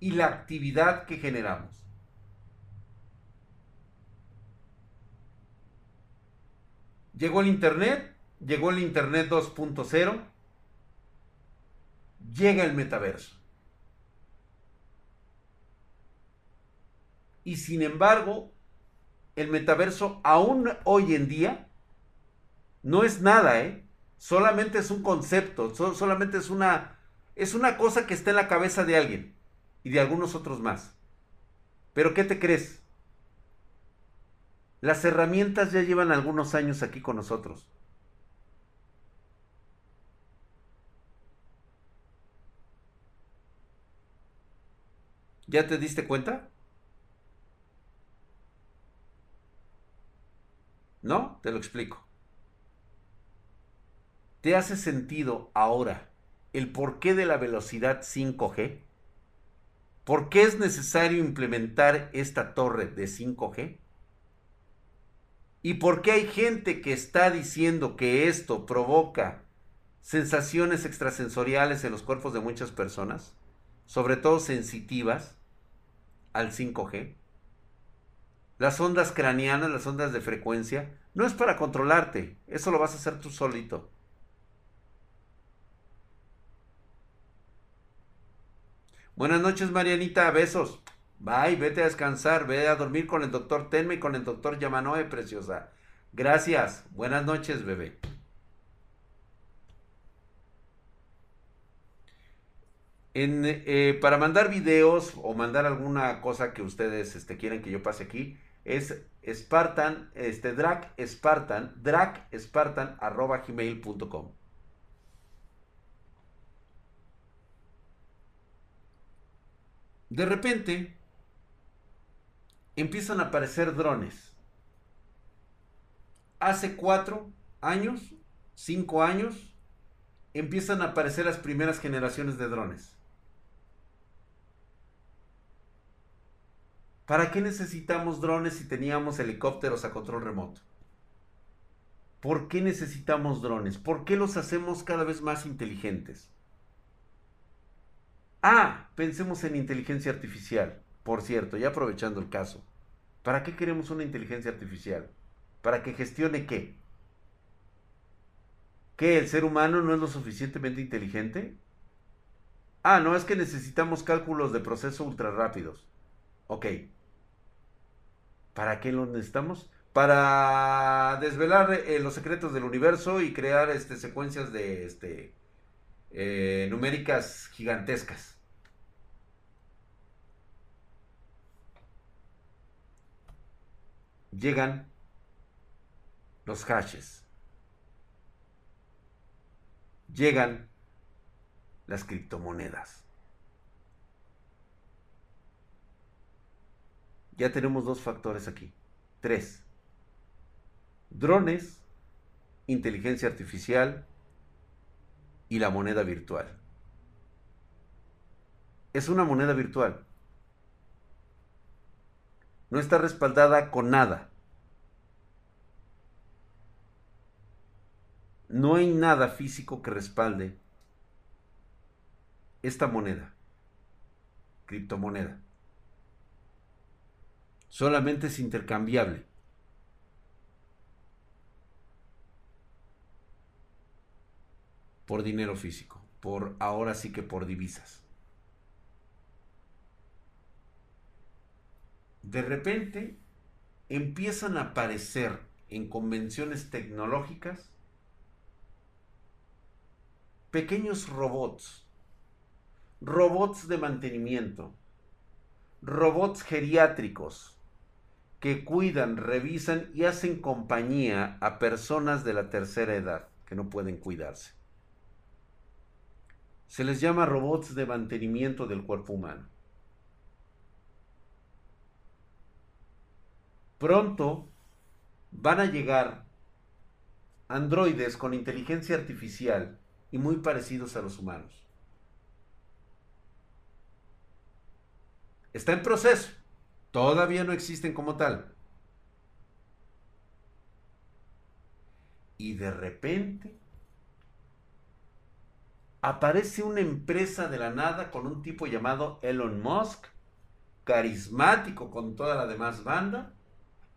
y la actividad que generamos. Llegó el Internet, llegó el Internet 2.0, llega el metaverso. Y sin embargo, el metaverso aún hoy en día no es nada, ¿eh? Solamente es un concepto, solamente es una, es una cosa que está en la cabeza de alguien y de algunos otros más. Pero ¿qué te crees? Las herramientas ya llevan algunos años aquí con nosotros. ¿Ya te diste cuenta? ¿No? Te lo explico. ¿Te hace sentido ahora el porqué de la velocidad 5G? ¿Por qué es necesario implementar esta torre de 5G? ¿Y por qué hay gente que está diciendo que esto provoca sensaciones extrasensoriales en los cuerpos de muchas personas, sobre todo sensitivas al 5G? Las ondas craneanas, las ondas de frecuencia, no es para controlarte, eso lo vas a hacer tú solito. Buenas noches, Marianita, besos. Bye, vete a descansar, ve a dormir con el doctor Tenme y con el doctor Yamanoe, preciosa. Gracias, buenas noches, bebé. Eh, para mandar videos o mandar alguna cosa que ustedes este, quieran que yo pase aquí, es Spartan, este, drag Spartan, drag Spartan, arroba gmail.com. De repente, empiezan a aparecer drones. Hace cuatro años, cinco años, empiezan a aparecer las primeras generaciones de drones. ¿Para qué necesitamos drones si teníamos helicópteros a control remoto? ¿Por qué necesitamos drones? ¿Por qué los hacemos cada vez más inteligentes? Ah, pensemos en inteligencia artificial. Por cierto, ya aprovechando el caso. ¿Para qué queremos una inteligencia artificial? ¿Para que gestione qué? ¿Que el ser humano no es lo suficientemente inteligente? Ah, no, es que necesitamos cálculos de proceso ultra rápidos. Ok. ¿Para qué lo necesitamos? Para desvelar eh, los secretos del universo y crear este, secuencias de este, eh, numéricas gigantescas. Llegan los hashes. Llegan las criptomonedas. Ya tenemos dos factores aquí. Tres. Drones, inteligencia artificial y la moneda virtual. Es una moneda virtual. No está respaldada con nada. No hay nada físico que respalde esta moneda, criptomoneda. Solamente es intercambiable. Por dinero físico, por ahora sí que por divisas. De repente empiezan a aparecer en convenciones tecnológicas pequeños robots, robots de mantenimiento, robots geriátricos, que cuidan, revisan y hacen compañía a personas de la tercera edad que no pueden cuidarse. Se les llama robots de mantenimiento del cuerpo humano. Pronto van a llegar androides con inteligencia artificial y muy parecidos a los humanos. Está en proceso. Todavía no existen como tal. Y de repente aparece una empresa de la nada con un tipo llamado Elon Musk, carismático con toda la demás banda,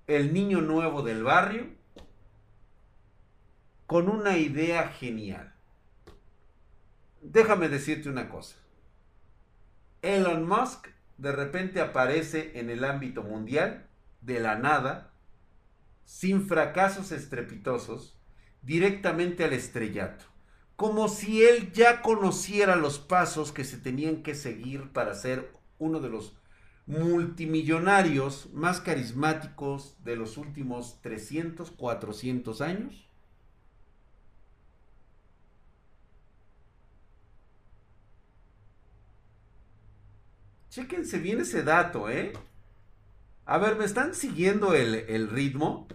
el niño nuevo del barrio, con una idea genial. Déjame decirte una cosa. Elon Musk de repente aparece en el ámbito mundial, de la nada, sin fracasos estrepitosos, directamente al estrellato. Como si él ya conociera los pasos que se tenían que seguir para ser uno de los multimillonarios más carismáticos de los últimos 300, 400 años? Chéquense bien ese dato, ¿eh? A ver, ¿me están siguiendo el, el ritmo?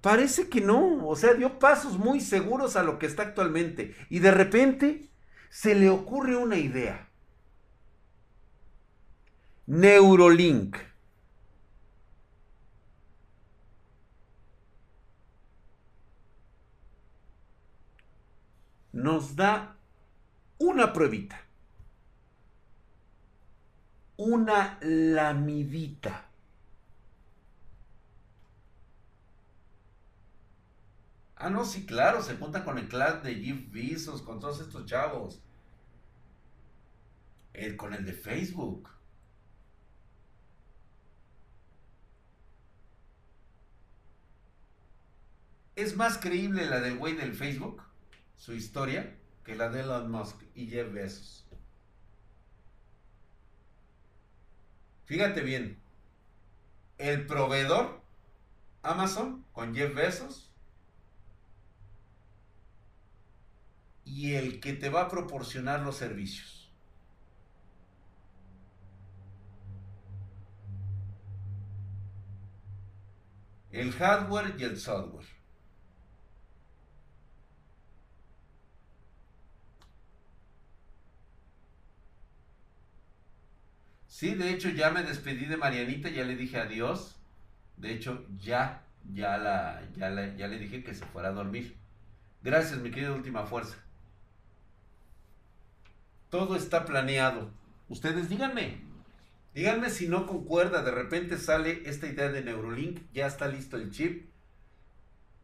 Parece que no, o sea, dio pasos muy seguros a lo que está actualmente. Y de repente se le ocurre una idea. Neurolink. Nos da una pruebita. Una lamidita. Ah, no, sí, claro, se junta con el clan de Jeff Bezos, con todos estos chavos. El, con el de Facebook. es más creíble la del güey del Facebook, su historia, que la de Elon Musk y Jeff Bezos. Fíjate bien, el proveedor, Amazon, con Jeff Bezos, y el que te va a proporcionar los servicios. El hardware y el software. Sí, de hecho ya me despedí de Marianita, ya le dije adiós. De hecho, ya, ya la, ya, ya le dije que se fuera a dormir. Gracias, mi querida última fuerza. Todo está planeado. Ustedes díganme. Díganme si no concuerda. De repente sale esta idea de Neurolink. Ya está listo el chip.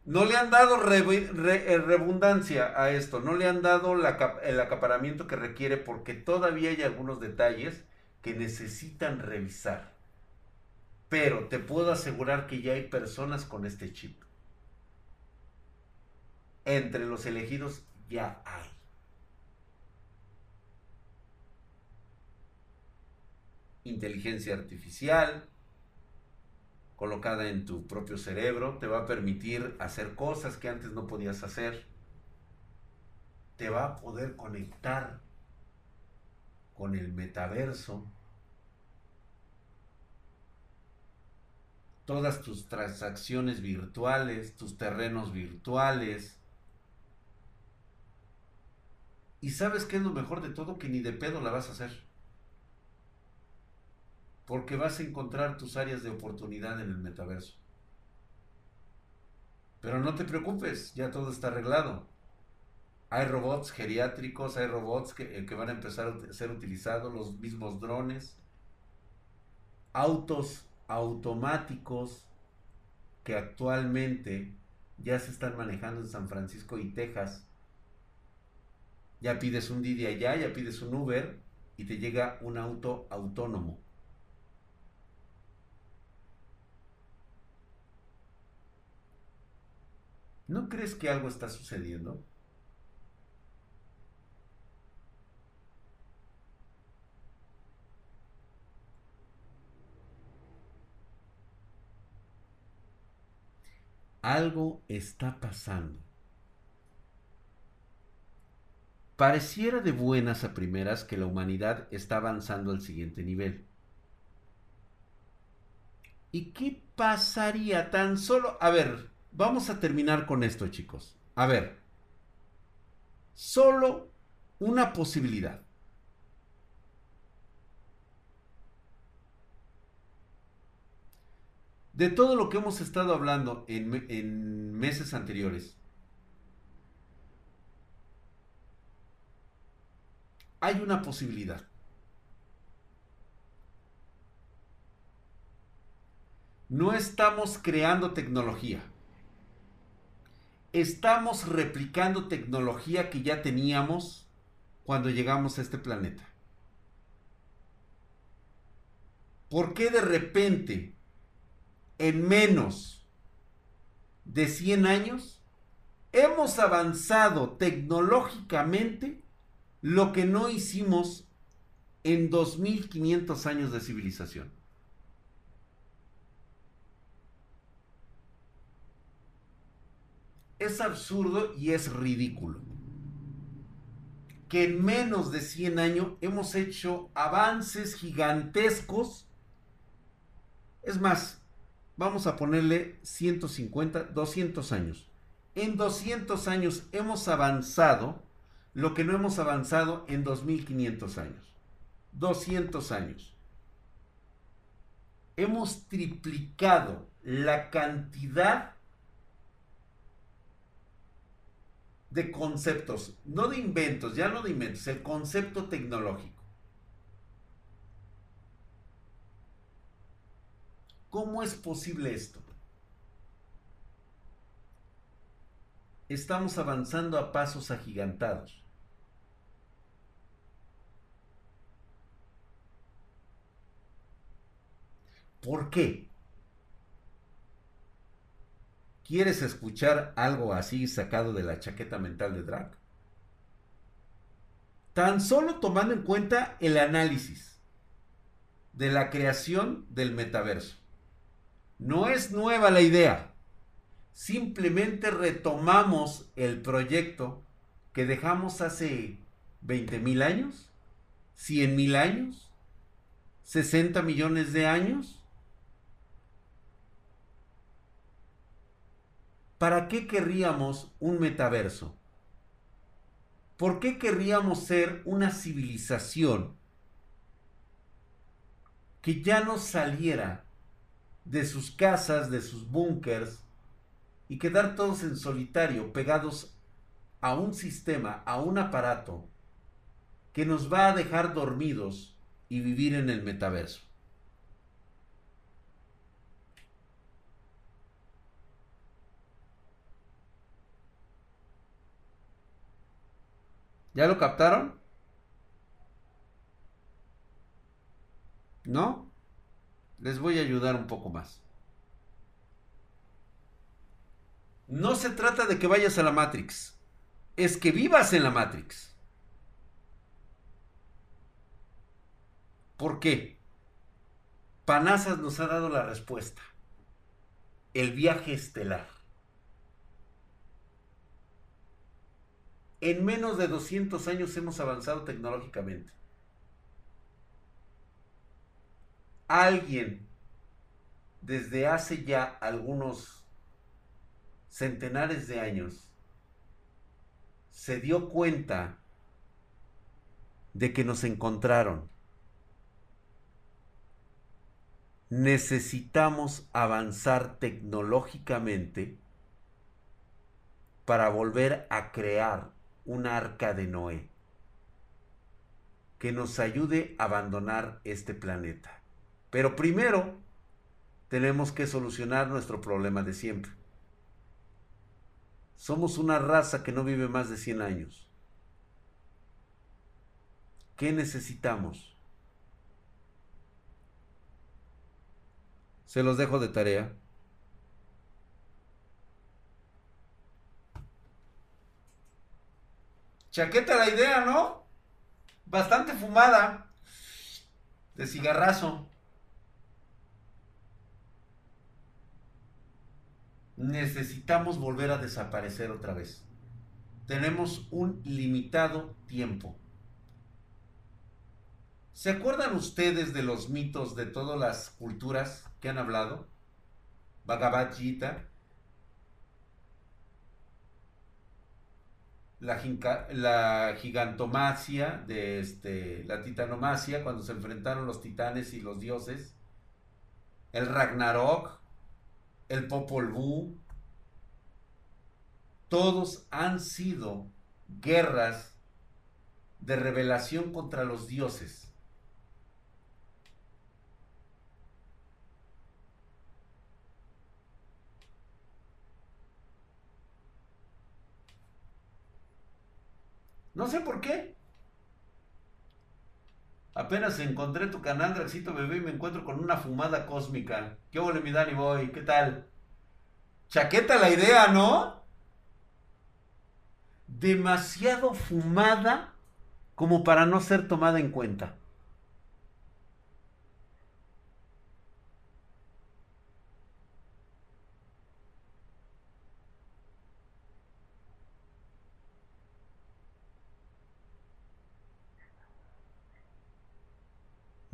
No le han dado eh, redundancia a esto. No le han dado el acaparamiento que requiere porque todavía hay algunos detalles que necesitan revisar. Pero te puedo asegurar que ya hay personas con este chip. Entre los elegidos ya hay. Inteligencia artificial colocada en tu propio cerebro te va a permitir hacer cosas que antes no podías hacer. Te va a poder conectar con el metaverso, todas tus transacciones virtuales, tus terrenos virtuales. Y sabes qué es lo mejor de todo, que ni de pedo la vas a hacer. Porque vas a encontrar tus áreas de oportunidad en el metaverso. Pero no te preocupes, ya todo está arreglado. Hay robots geriátricos, hay robots que, eh, que, van a empezar a ser utilizados, los mismos drones, autos automáticos que actualmente ya se están manejando en San Francisco y Texas. Ya pides un Didi allá, ya pides un Uber y te llega un auto autónomo. ¿No crees que algo está sucediendo? Algo está pasando. Pareciera de buenas a primeras que la humanidad está avanzando al siguiente nivel. ¿Y qué pasaría tan solo? A ver, vamos a terminar con esto, chicos. A ver, solo una posibilidad. De todo lo que hemos estado hablando en, meses anteriores, hay una posibilidad. No estamos creando tecnología. Estamos replicando tecnología que ya teníamos cuando llegamos a este planeta. ¿Por qué de repente, en menos de 100 años, hemos avanzado tecnológicamente lo que no hicimos en 2500 años de civilización? es absurdo y es ridículo. Que en menos de 100 años hemos hecho avances gigantescos. Es más, vamos a ponerle 150, 200 años. En 200 años hemos avanzado lo que no hemos avanzado en 2500 años. 200 años. Hemos triplicado la cantidad de conceptos, no de inventos, ya no de inventos, el concepto tecnológico. ¿Cómo es posible esto? Estamos avanzando a pasos agigantados. ¿Por qué? ¿Quieres escuchar algo así sacado de la chaqueta mental de Drake? Tan solo tomando en cuenta el análisis de la creación del metaverso. No es nueva la idea. Simplemente retomamos el proyecto que dejamos hace 20 mil años, 100 mil años, 60 millones de años ¿para qué querríamos un metaverso? ¿Por qué querríamos ser una civilización que ya no saliera de sus casas, de sus búnkers y quedar todos en solitario, pegados a un sistema, a un aparato que nos va a dejar dormidos y vivir en el metaverso? ¿Ya lo captaron? ¿No? Les voy a ayudar un poco más. No se trata de que vayas a la Matrix. Es que vivas en la Matrix. ¿Por qué? Panazas nos ha dado la respuesta. El viaje estelar. En menos de 200 años hemos avanzado tecnológicamente. Alguien desde hace ya algunos centenares de años se dio cuenta de que nos encontraron. Necesitamos avanzar tecnológicamente para volver a crear un arca de Noé que nos ayude a abandonar este planeta. Pero primero tenemos que solucionar nuestro problema de siempre. Somos una raza que no vive más de 100 años. ¿Qué necesitamos? Se los dejo de tarea. Chaqueta la idea, ¿no? Bastante fumada. De cigarrazo. Necesitamos volver a desaparecer otra vez. Tenemos un limitado tiempo. ¿Se acuerdan ustedes de los mitos de todas las culturas que han hablado? Bhagavad Gita, la, gigantomacia de este, la titanomacia, cuando se enfrentaron los titanes y los dioses, el Ragnarok, el Popol todos han sido guerras de revelación contra los dioses. No sé por qué. Apenas encontré tu canal, Draxito Bebé, y me encuentro con una fumada cósmica. ¿Qué huele mi Dani Boy? ¿Qué tal? Chaqueta la idea, ¿no? Demasiado fumada como para no ser tomada en cuenta.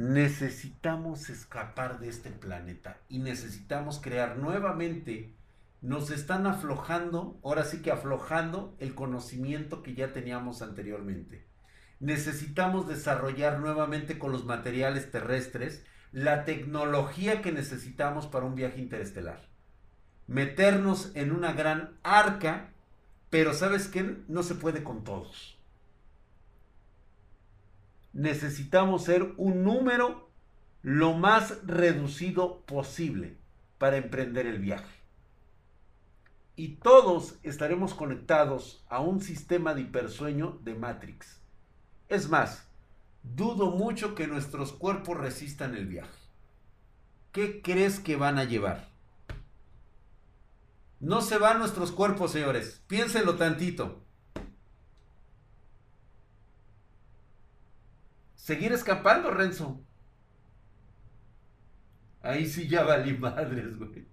Necesitamos escapar de este planeta y necesitamos crear nuevamente, nos están aflojando, ahora sí que aflojando el conocimiento que ya teníamos anteriormente. Necesitamos desarrollar nuevamente con los materiales terrestres la tecnología que necesitamos para un viaje interestelar. Meternos en una gran arca, pero ¿sabes qué? No se puede con todos necesitamos ser un número lo más reducido posible para emprender el viaje. Y todos estaremos conectados a un sistema de hipersueño de Matrix. Es más, dudo mucho que nuestros cuerpos resistan el viaje. ¿Qué crees que van a llevar? No se van nuestros cuerpos, señores. Piénsenlo tantito. Seguir escapando, Renzo. Ahí sí ya valí madres, güey.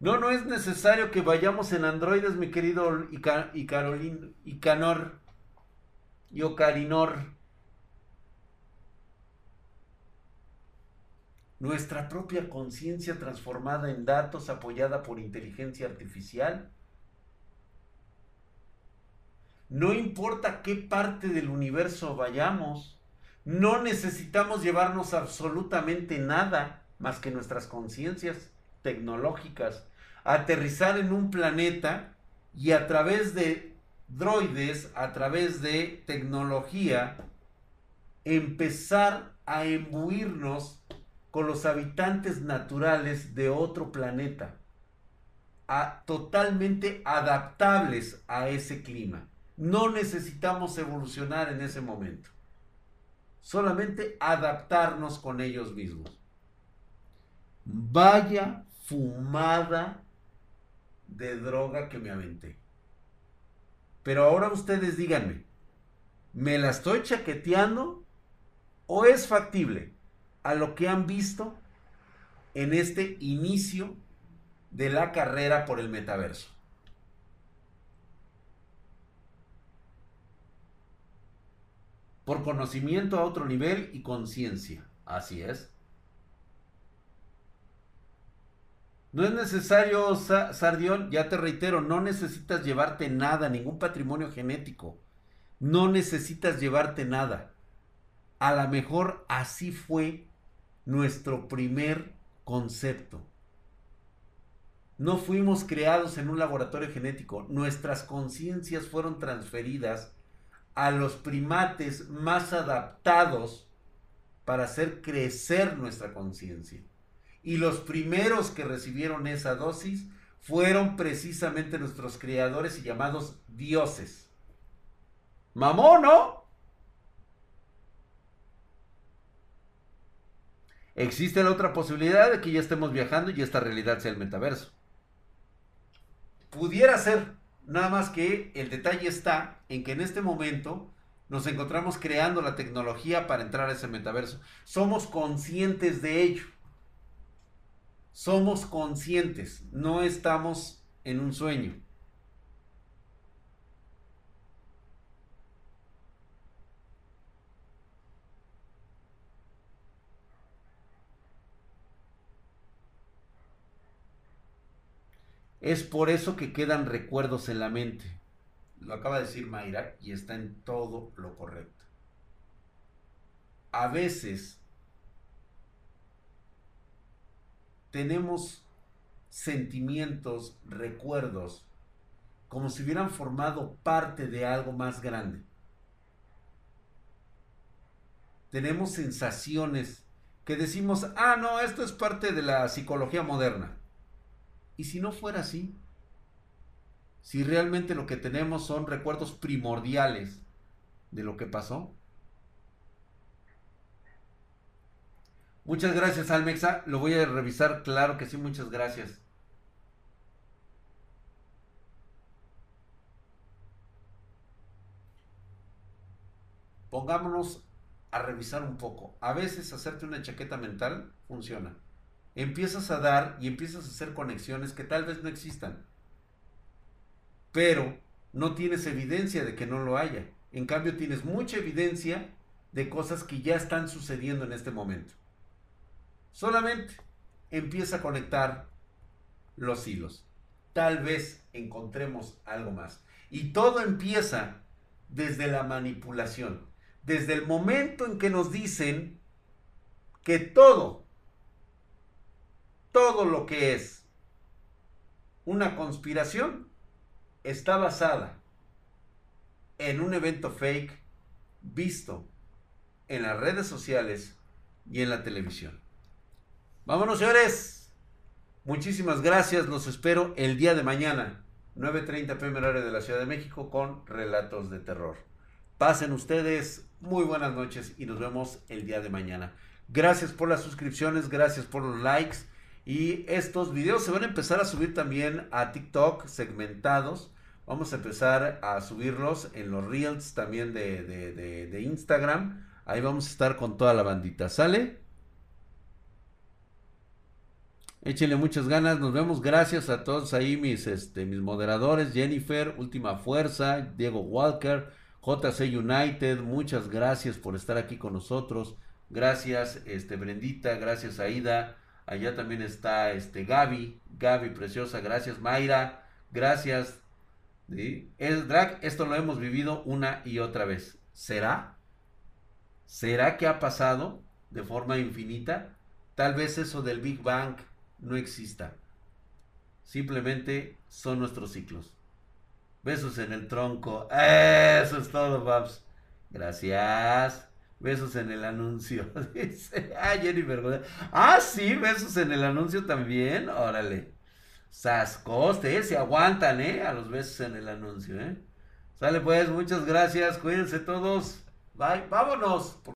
No, no es necesario que vayamos en androides, mi querido y, y Carolín, y y Ocarinor. Nuestra propia conciencia transformada en datos apoyada por inteligencia artificial no importa qué parte del universo vayamos, no necesitamos llevarnos absolutamente nada más que nuestras conciencias tecnológicas, aterrizar en un planeta y a través de droides, a través de tecnología, empezar a embuirnos con los habitantes naturales de otro planeta, totalmente adaptables a ese clima. No necesitamos evolucionar en ese momento. Solamente adaptarnos con ellos mismos. Vaya fumada de droga que me aventé. Pero ahora ustedes díganme, ¿me la estoy chaqueteando o es factible a lo que han visto en este inicio de la carrera por el metaverso? Por conocimiento a otro nivel y conciencia. Así es. No es necesario, Sardión, ya te reitero, no necesitas llevarte nada, ningún patrimonio genético. No necesitas llevarte nada. A lo mejor así fue nuestro primer concepto. No fuimos creados en un laboratorio genético, nuestras conciencias fueron transferidas a los primates más adaptados para hacer crecer nuestra conciencia. Y los primeros que recibieron esa dosis fueron precisamente nuestros creadores y llamados dioses. Mamón, ¿no? Existe la otra posibilidad de que ya estemos viajando y esta realidad sea el metaverso. Pudiera ser, Nada más que el detalle está en que en este momento Nos encontramos creando la tecnología para entrar a ese metaverso. Somos conscientes de ello. Somos conscientes, no estamos en un sueño. Es por eso que quedan recuerdos en la mente. Lo acaba de decir Mayra y está en todo lo correcto. A veces tenemos sentimientos, recuerdos, como si hubieran formado parte de algo más grande. Tenemos sensaciones que decimos, ah, no, esto es parte de la psicología moderna. ¿Y si no fuera así? Si realmente lo que tenemos son recuerdos primordiales de lo que pasó. Muchas gracias, Almexa. Lo voy a revisar, claro que sí, muchas gracias. Pongámonos a revisar un poco. A veces hacerte una chaqueta mental funciona empiezas a dar y empiezas a hacer conexiones que tal vez no existan. Pero no tienes evidencia de que no lo haya. En cambio, tienes mucha evidencia de cosas que ya están sucediendo en este momento. Solamente empieza a conectar los hilos. Tal vez encontremos algo más. Y todo empieza desde la manipulación. Desde el momento en que nos dicen que todo todo lo que es una conspiración está basada en un evento fake visto en las redes sociales y en la televisión. Vámonos, señores. Muchísimas gracias. Los espero el día de mañana, 9.30 pm horario de la Ciudad de México, con relatos de terror. Pasen ustedes muy buenas noches y nos vemos el día de mañana. Gracias por las suscripciones, gracias por los likes. Y estos videos se van a empezar a subir también a TikTok segmentados. Vamos a empezar a subirlos en los reels también de, de, Instagram. Ahí vamos a estar con toda la bandita. ¿Sale? Échenle muchas ganas. Nos vemos. Gracias a todos ahí mis, este, mis moderadores. Jennifer, Última Fuerza, Diego Walker, JC United. Muchas gracias por estar aquí con nosotros. Gracias, este, Brendita. Gracias, Aida. Allá también está este Gaby, Gaby preciosa, gracias Mayra, gracias. Es drag, esto lo hemos vivido una y otra vez. ¿Será? ¿Será que ha pasado de forma infinita? Tal vez eso del Big Bang no exista. Simplemente son nuestros ciclos. Besos en el tronco. Eso es todo, Babs. Gracias. Besos en el anuncio. Dice, ah, Jennifer. Ah, sí, besos en el anuncio también. Órale. Sascoste, ¿eh? Se aguantan, ¿eh? A los besos en el anuncio, ¿eh? Sale pues, muchas gracias. Cuídense todos. Bye. Vámonos.